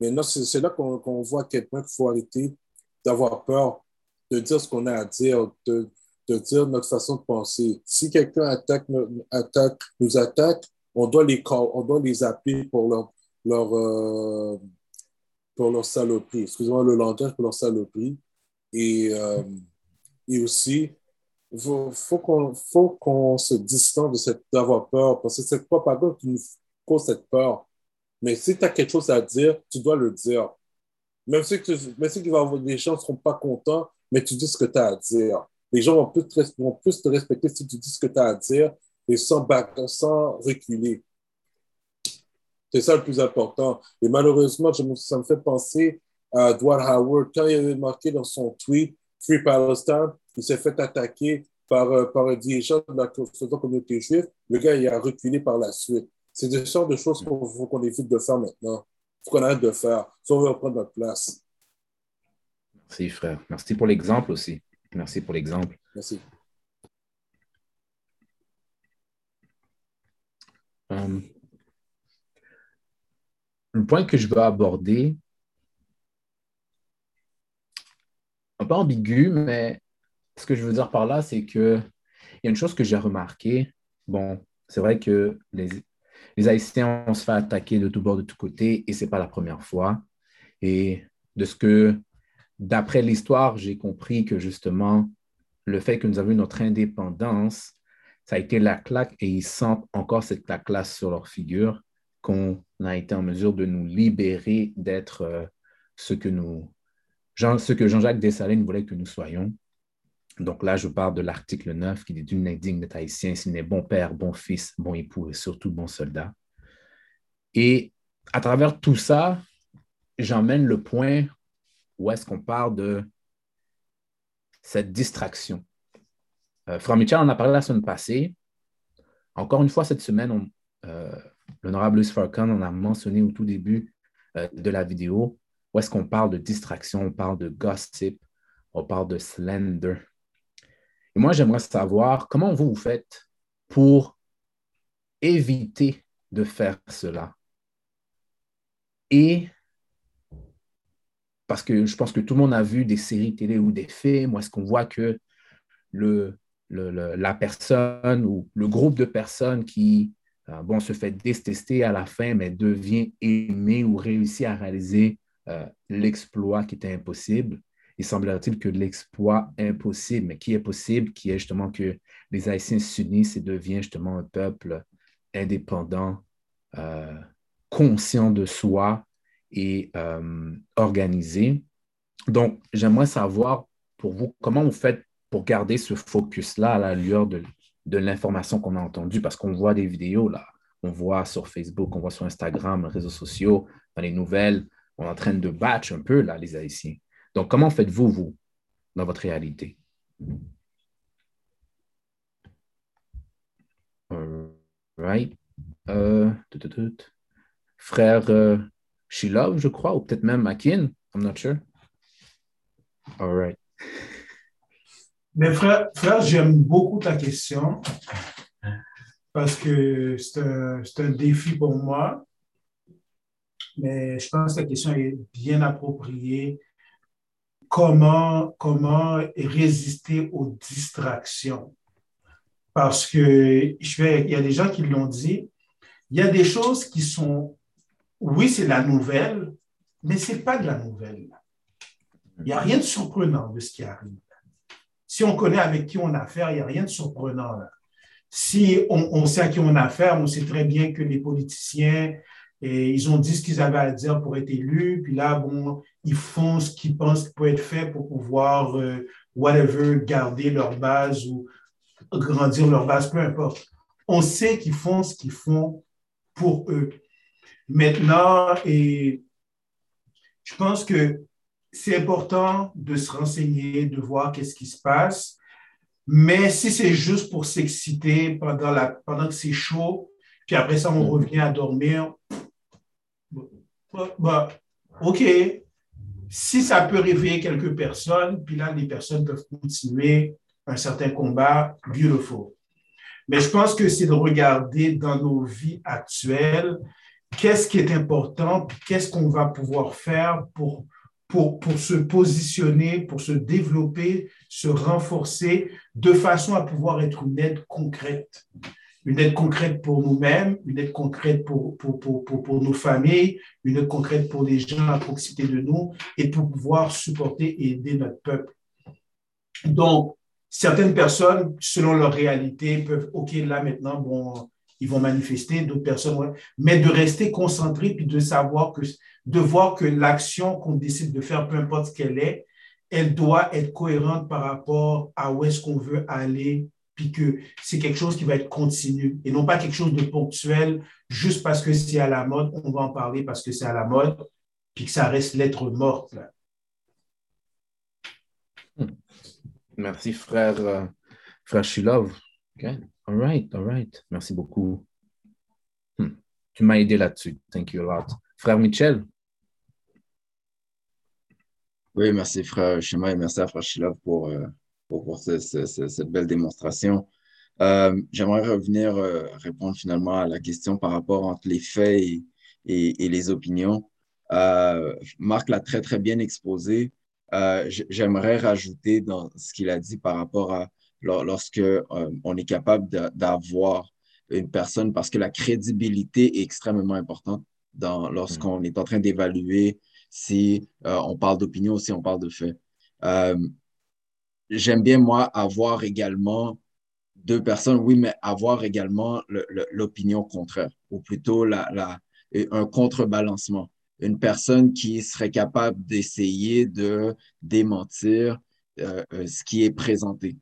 maintenant, c'est là qu'on voit à quel point il faut arrêter d'avoir peur de dire ce qu'on a à dire, de, de dire notre façon de penser. Si quelqu'un attaque, attaque, nous attaque, on doit les, on doit les appeler pour leur, leur, euh, pour leur saloperie. Excusez-moi le langage, pour leur saloperie. Et, euh, et aussi, il faut, faut qu'on se distance d'avoir peur, parce que cette propagande qui nous cause cette peur. Mais si tu as quelque chose à dire, tu dois le dire. Même si, tu, même si les gens ne seront pas contents, mais tu dis ce que tu as à dire. Les gens vont plus, te, vont plus te respecter si tu dis ce que tu as à dire et sans, sans reculer. C'est ça le plus important. Et malheureusement, ça me fait penser à Dwight Howard. Quand il avait marqué dans son tweet Free Palestine, il s'est fait attaquer par, euh, par un dirigeant de la communauté juive. Le gars, il a reculé par la suite. C'est des sortes de choses qu'on faut qu'on évite de faire maintenant. Il faut qu'on arrête de faire. Si on veut reprendre notre place. Merci, frère. Merci pour l'exemple aussi. Merci pour l'exemple. Merci. Um, le point que je veux aborder, un peu ambigu, mais ce que je veux dire par là, c'est que il y a une chose que j'ai remarqué. Bon, c'est vrai que les, les Haïtiens, on se fait attaquer de tous bords, de tous côtés, et ce n'est pas la première fois. Et de ce que, d'après l'histoire, j'ai compris que justement, le fait que nous avons eu notre indépendance, ça a été la claque et ils sentent encore cette claque-là sur leur figure, qu'on a été en mesure de nous libérer d'être euh, ce que nous, ce que Jean-Jacques Dessalines voulait que nous soyons. Donc là, je parle de l'article 9 qui dit d'une indigne d'être haïtien s'il n'est bon père, bon fils, bon époux et surtout bon soldat. Et à travers tout ça, j'emmène le point où est-ce qu'on parle de cette distraction. Euh, Frère Mitchell en a parlé la semaine passée. Encore une fois, cette semaine, euh, l'honorable Louis en a mentionné au tout début euh, de la vidéo où est-ce qu'on parle de distraction, on parle de gossip, on parle de slender. Et moi, j'aimerais savoir comment vous, vous faites pour éviter de faire cela. Et parce que je pense que tout le monde a vu des séries télé ou des films, où est-ce qu'on voit que le, la personne ou le groupe de personnes qui bon, se fait détester à la fin, mais devient aimé ou réussit à réaliser euh, l'exploit qui était impossible il semblerait-il que l'exploit impossible, mais qui est possible, qui est justement que les Haïtiens s'unissent et deviennent justement un peuple indépendant, euh, conscient de soi et euh, organisé. Donc, j'aimerais savoir pour vous comment vous faites pour garder ce focus-là à la lueur de, de l'information qu'on a entendue, parce qu'on voit des vidéos là, on voit sur Facebook, on voit sur Instagram, réseaux sociaux, dans les nouvelles, on est en train de battre un peu là, les Haïtiens. Donc, comment faites-vous, vous, dans votre réalité? right. Euh, Frère euh, Shilov, je crois, ou peut-être même Akin, I'm not sure. All right. Mais frère, frère j'aime beaucoup ta question parce que c'est un, un, défi pour moi. Mais je pense que la question est bien appropriée comment, comment résister aux distractions? Parce que je il y a des gens qui l'ont dit, il y a des choses qui sont, oui, c'est la nouvelle, mais ce n'est pas de la nouvelle. Il n'y a rien de surprenant de ce qui arrive. Si on connaît avec qui on a affaire, il n'y a rien de surprenant. Si on, sait à qui on a affaire, on sait très bien que les politiciens, ils ont dit ce qu'ils avaient à dire pour être élus. Puis là, bon, ils font ce qu'ils pensent qui peut être fait pour pouvoir, euh, whatever, garder leur base ou grandir leur base, peu importe. On sait qu'ils font ce qu'ils font pour eux. Maintenant, et je pense que c'est important de se renseigner, de voir qu'est-ce qui se passe. Mais si c'est juste pour s'exciter pendant, la, pendant que c'est chaud, puis après ça, on mm-hmm. revient à dormir, bah, OK, si ça peut réveiller quelques personnes, puis là, les personnes peuvent continuer un certain combat, beautiful. Mais je pense que c'est de regarder dans nos vies actuelles qu'est-ce qui est important, puis qu'est-ce qu'on va pouvoir faire pour pour, pour se positionner, pour se développer, se renforcer, de façon à pouvoir être une aide concrète. Une aide concrète pour nous-mêmes, une aide concrète pour, pour, pour, pour, nos familles, une aide concrète pour les gens à proximité de nous et pour pouvoir supporter et aider notre peuple. Donc, certaines personnes, selon leur réalité, peuvent, OK, là maintenant, bon, ils vont manifester, d'autres personnes, mais de rester concentré puis de savoir que, de voir que l'action qu'on décide de faire, peu importe ce qu'elle est, elle doit être cohérente par rapport à où est-ce qu'on veut aller, puis que c'est quelque chose qui va être continu et non pas quelque chose de ponctuel juste parce que c'est à la mode, on va en parler parce que c'est à la mode, puis que ça reste lettre morte. Hmm. Merci, frère, euh, frère Shilov. All right, all right. Merci beaucoup. Hmm. Tu m'as aidé là-dessus. Thank you a lot. Frère Michel? Oui, merci, frère Shema, et merci à frère Shilov pour, euh, pour, cette belle démonstration. Euh, j'aimerais revenir euh, répondre finalement à la question par rapport entre les faits et, et, les opinions. Marc l'a très, très bien exposé. J'aimerais rajouter dans ce qu'il a dit par rapport à lorsque euh, on est capable d'avoir une personne, parce que la crédibilité est extrêmement importante dans, lorsqu'on est en train d'évaluer si euh, on parle d'opinion ou si on parle de fait. Euh, j'aime bien, moi, avoir également deux personnes, oui, mais avoir également l'opinion contraire, ou plutôt la, la, un contrebalancement. Une personne qui serait capable d'essayer de démentir ce qui est présenté.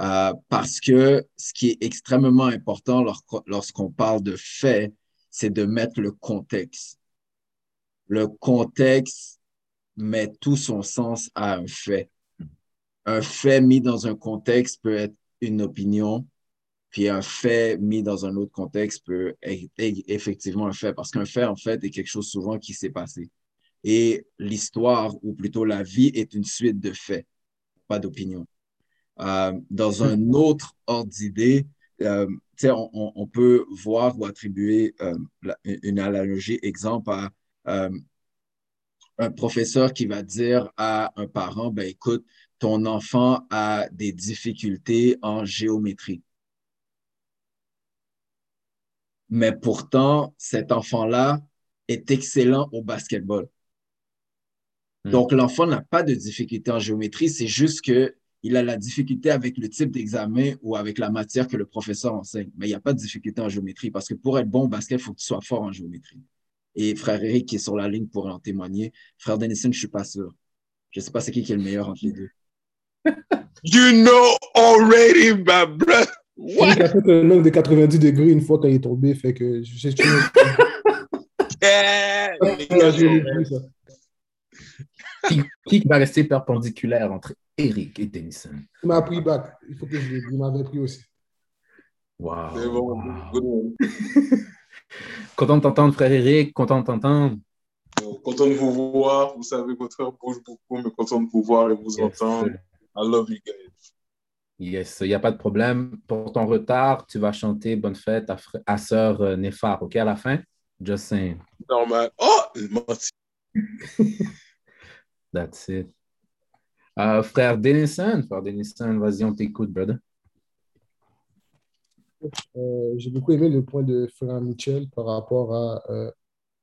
Euh, parce que ce qui est extrêmement important lorsqu'on parle de fait, c'est de mettre le contexte. Le contexte met tout son sens à un fait. Un fait mis dans un contexte peut être une opinion, puis un fait mis dans un autre contexte peut être effectivement un fait, parce qu'un fait, en fait, est quelque chose souvent qui s'est passé. Et l'histoire, ou plutôt la vie, est une suite de faits, pas d'opinion. Euh, dans un autre ordre d'idée, euh, on, on, peut voir ou attribuer euh, une analogie, exemple, à un professeur qui va dire à un parent, ben, écoute, ton enfant a des difficultés en géométrie. Mais pourtant, cet enfant-là est excellent au basketball. Hmm. Donc, l'enfant n'a pas de difficultés en géométrie, c'est juste que il a la difficulté avec le type d'examen ou avec la matière que le professeur enseigne. Mais il n'y a pas de difficulté en géométrie parce que pour être bon au basket, il faut que tu sois fort en géométrie. Et frère Eric, qui est sur la ligne, pourrait en témoigner. Frère Denison, je ne suis pas sûr. Je ne sais pas c'est qui qui est le meilleur entre les deux. You know already, my brother. What? Il a fait un angle de 90 degrés une fois quand il est tombé, fait que je sais yeah, qui, qui va rester perpendiculaire entre Eric et Tennyson. Il m'a pris back. Il faut que je le dise. Il m'avait pris aussi. Wow. content de t'entendre, frère Eric. Content de t'entendre. Content de vous voir. Vous savez, votre frère bouge beaucoup, mais content de vous voir et vous entendre. I love you guys. Yes, il n'y a pas de problème. Pour ton retard, tu vas chanter Bonne fête à, à sœur euh, Néphar, OK, à la fin? Just saying. Normal. Oh, That's it. Euh, frère Denison, frère Denison, vas-y, on t'écoute, brother. Euh, j'ai beaucoup aimé le point de frère Mitchell par rapport à. Euh,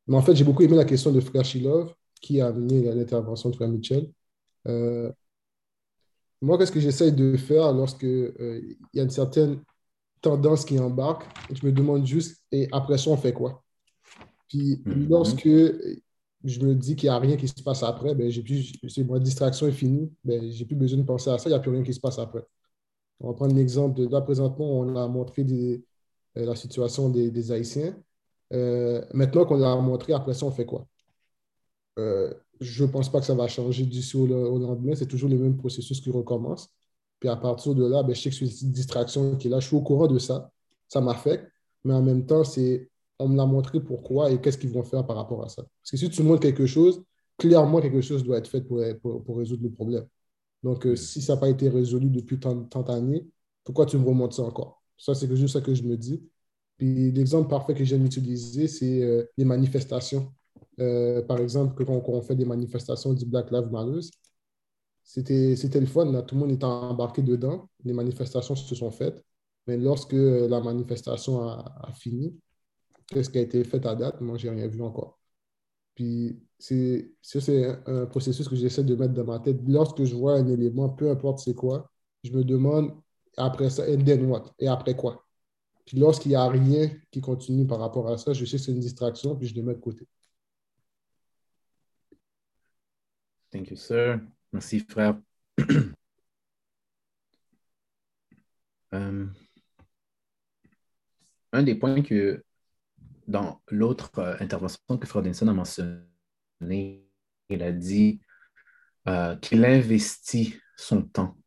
mais en fait, j'ai beaucoup aimé la question de frère Shilov qui a amené l'intervention de frère Mitchell. moi, qu'est-ce que j'essaye de faire lorsque il y a une certaine tendance qui embarque? Je me demande juste, et après ça, on fait quoi? Puis mm-hmm. lorsque je me dis qu'il n'y a rien qui se passe après, ben, plus, ma distraction est finie, ben, j'ai plus besoin de penser à ça, il n'y a plus rien qui se passe après. On va prendre l'exemple de là, présentement, on a montré euh, la situation des, Haïtiens. Euh, maintenant qu'on l'a montré, après ça, on fait quoi? Euh, je ne pense pas que ça va changer d'ici au, au lendemain, c'est toujours le même processus qui recommence. Puis à partir de là, ben, je sais que c'est une distraction qui est là, je suis au courant de ça, ça m'affecte, mais en même temps, c'est on me l'a montré pourquoi et qu'est-ce qu'ils vont faire par rapport à ça. Parce que si tu montres quelque chose, clairement, quelque chose doit être fait pour, pour, résoudre le problème. Donc, euh, si ça n'a pas été résolu depuis tant, d'années, pourquoi tu me remontes ça encore? Ça, c'est juste ça que je me dis. Puis l'exemple parfait que j'aime utiliser, c'est euh, les manifestations. euh, par exemple, quand, on fait des manifestations du Black Lives Matter, c'était le fun, là. tout le monde était embarqué dedans, les manifestations se sont faites, mais lorsque la manifestation a, fini, qu'est-ce qui a été fait à date? Moi, je n'ai rien vu encore. Puis, c'est un processus que j'essaie de mettre dans ma tête. Lorsque je vois un élément, peu importe c'est quoi, je me demande après ça, and then what? Et après quoi? Puis lorsqu'il n'y a rien qui continue par rapport à ça, je sais que c'est une distraction, puis je le mets de côté. Thank you, sir. Merci, frère. Euh, un des points que dans l'autre euh, intervention que Frère Denson a mentionné, il a dit euh, qu'il investit son temps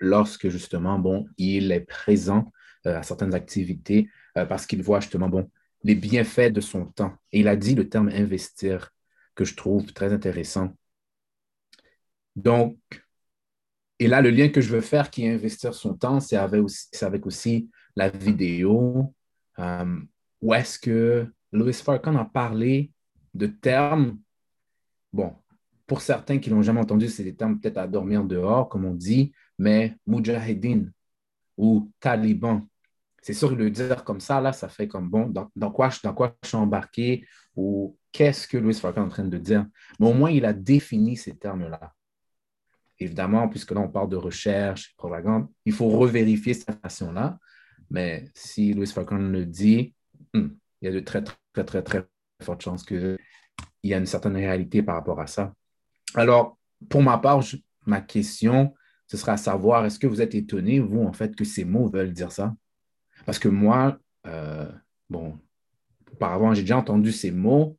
lorsque justement, bon, il est présent à certaines activités parce qu'il voit justement, bon, les bienfaits de son temps. Et il a dit le terme investir que je trouve très intéressant. Donc, et là, le lien que je veux faire qui est investir son temps, c'est avec aussi, la vidéo. Euh, où est-ce que Louis Farrakhan a parlé de termes, bon, pour certains qui l'ont jamais entendu, c'est des termes peut-être à dormir dehors, comme on dit, mais Mujahideen ou Taliban. C'est sûr, le dire comme ça, là, ça fait comme bon, dans, quoi, je suis embarqué ou qu'est-ce que Louis Farrakhan est en train de dire? Mais au moins, il a défini ces termes-là. Évidemment, puisque là, on parle de recherche, propagande, il faut revérifier cette façon-là. Mais si Louis Farrakhan le dit, hmm, il y a de très, très, très, très fortes chances qu'il y a une certaine réalité par rapport à ça. Alors, pour ma part, ma question, ce sera à savoir, est-ce que vous êtes étonné, vous, en fait, que ces mots veulent dire ça? Parce que moi, euh, bon, auparavant, j'ai déjà entendu ces mots.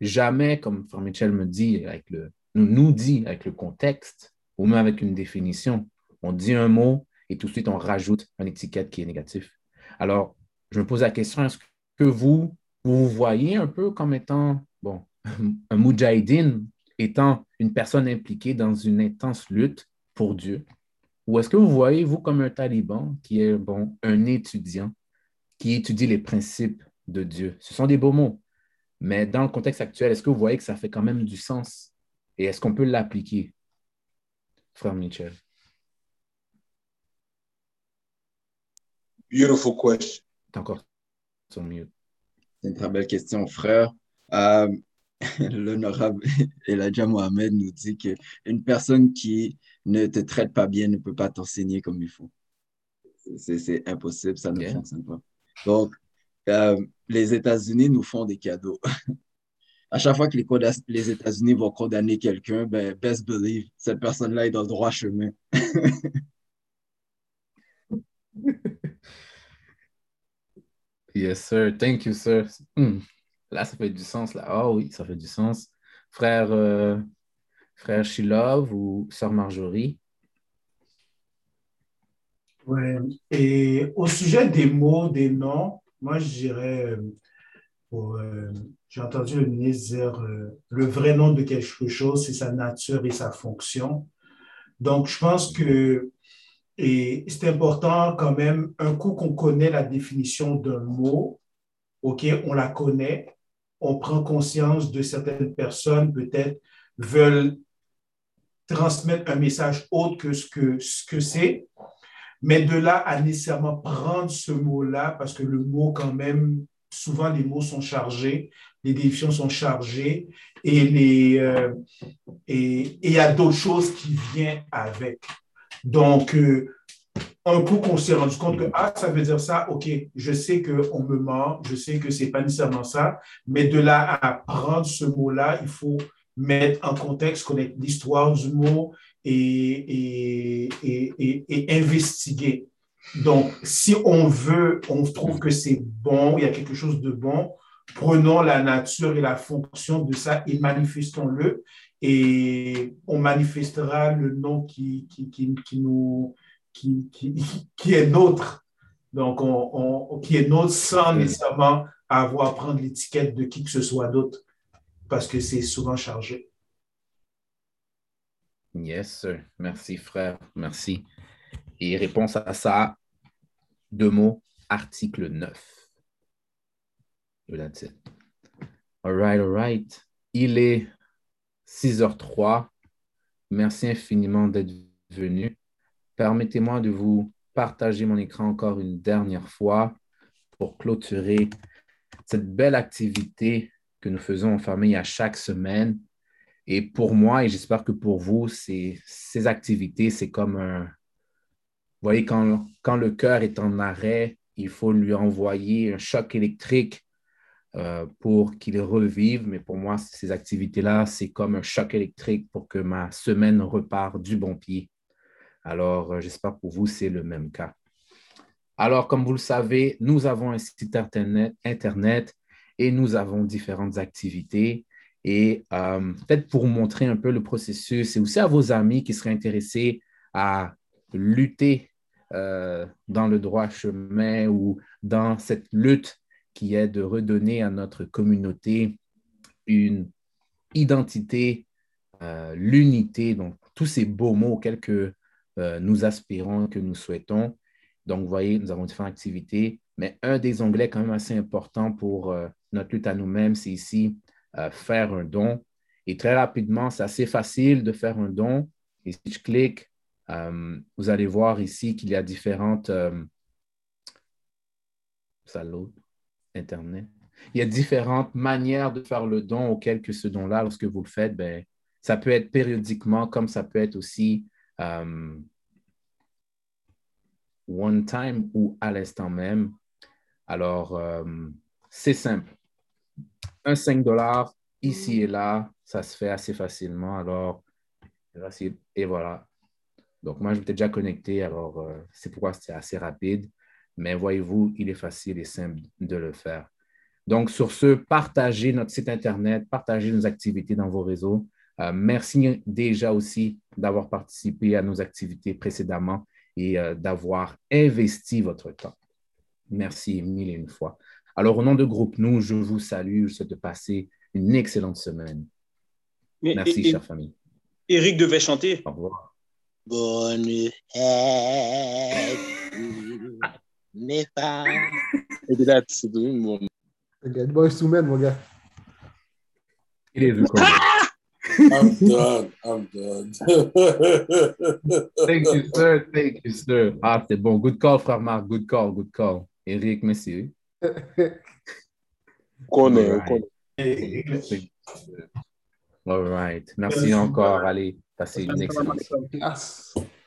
Jamais, comme Frère Michel me dit, avec le, nous dit avec le contexte, ou même avec une définition. On dit un mot et tout de suite on rajoute une étiquette qui est négative. Alors, je me pose la question, est-ce que vous, vous voyez un peu comme étant, bon, un mujahideen étant une personne impliquée dans une intense lutte pour Dieu? Ou est-ce que vous voyez, vous, comme un taliban qui est, bon, un étudiant qui étudie les principes de Dieu? Ce sont des beaux mots. Mais dans le contexte actuel, est-ce que vous voyez que ça fait quand même du sens? Et est-ce qu'on peut l'appliquer? frère Michel? Beautiful question. encore C'est une très belle question, frère. Euh, L'honorable Elijah Mohamed nous dit qu'une personne qui ne te traite pas bien ne peut pas t'enseigner comme il faut. C'est impossible, ça ne fonctionne pas. Donc, euh, les États-Unis nous font des cadeaux. à chaque fois que les, les États-Unis vont condamner quelqu'un, ben, best believe, cette personne-là est dans le droit chemin. Yes, sir. Thank you, sir. Hmm. Là, ça fait du sens. Là. Ah oui, ça fait du sens. Frère, euh, frère Shilov ou sœur Marjorie? Ouais. Et au sujet des mots, des noms, moi, je dirais, euh, euh, j'ai entendu le ministre dire euh, le vrai nom de quelque chose, c'est sa nature et sa fonction. Donc, je pense que et c'est important quand même, un coup qu'on connaît la définition d'un mot, OK, on la connaît, on prend conscience de certaines personnes peut-être veulent transmettre un message autre que ce que ce que c'est, mais de là à nécessairement prendre ce mot-là, parce que le mot quand même, souvent les mots sont chargés, les définitions sont chargées et les euh, et il y a d'autres choses qui viennent avec. Donc, euh, un coup qu'on s'est rendu compte que ah, ça veut dire ça, ok, je sais qu'on me ment, je sais que c'est pas nécessairement ça, mais de là à prendre ce mot-là, il faut mettre en contexte, connaître l'histoire du mot et, et, et, et, investiguer. Donc, si on veut, on trouve que c'est bon, il y a quelque chose de bon, prenons la nature et la fonction de ça et manifestons-le. Et on manifestera le nom qui, qui, qui, qui nous, qui, qui, est nôtre. Donc, on, qui est nôtre sans nécessairement avoir à prendre l'étiquette de qui que ce soit d'autre, parce que c'est souvent chargé. Yes, sir. Merci, frère. Merci. Et réponse à ça, deux mots, article 9. That's it. All right, all right. il est 6h03. Merci infiniment d'être venu. Permettez-moi de vous partager mon écran encore une dernière fois pour clôturer cette belle activité que nous faisons en famille à chaque semaine. Et pour moi, et j'espère que pour vous, ces, activités, c'est comme un... Vous voyez, quand, quand le cœur est en arrêt, il faut lui envoyer un choc électrique euh, pour qu'il revive. Mais pour moi, ces activités-là, c'est comme un choc électrique pour que ma semaine repart du bon pied. Alors, euh, j'espère pour vous, c'est le même cas. Alors, comme vous le savez, nous avons un site Internet, et nous avons différentes activités. Et euh, peut-être pour montrer un peu le processus et aussi à vos amis qui seraient intéressés à lutter dans le droit chemin ou dans cette lutte qui est de redonner à notre communauté une identité, euh, l'unité, donc tous ces beaux mots auxquels que, nous aspirons, que nous souhaitons. Donc, vous voyez, nous avons différentes activités, mais un des onglets quand même assez important pour euh, notre lutte à nous-mêmes, c'est ici euh, faire un don. Et très rapidement, c'est assez facile de faire un don. Et si je clique, euh, vous allez voir ici qu'il y a différentes... Salaud, Internet. Il y a différentes manières de faire le don auquel que ce don-là, lorsque vous le faites, ben, ça peut être périodiquement, comme ça peut être aussi one time ou à l'instant même. Alors, euh, c'est simple. Un 5 dollars ici et là, ça se fait assez facilement. Alors, et voilà. Donc, moi, je m'étais déjà connecté, alors euh, c'est pourquoi c'est assez rapide. Mais voyez-vous, il est facile et simple de le faire. Donc, sur ce, partagez notre site Internet, partagez nos activités dans vos réseaux. Euh, merci déjà aussi d'avoir participé à nos activités précédemment et euh, d'avoir investi votre temps. Merci mille et une fois. Alors, au nom de Groupe Nous, je vous salue. Je souhaite de passer une excellente semaine. Merci, chère famille. Éric devait chanter. Au revoir. Bonne mes femmes. Bon instrument, mon gars. Il est I'm done. I'm done. Thank you, sir. Thank you, sir. Ah, c'est bon. Good call, frère Marc. Good call, good call. Eric, merci. Connais, right. All right. Merci encore. Allez, passez une excellente soirée.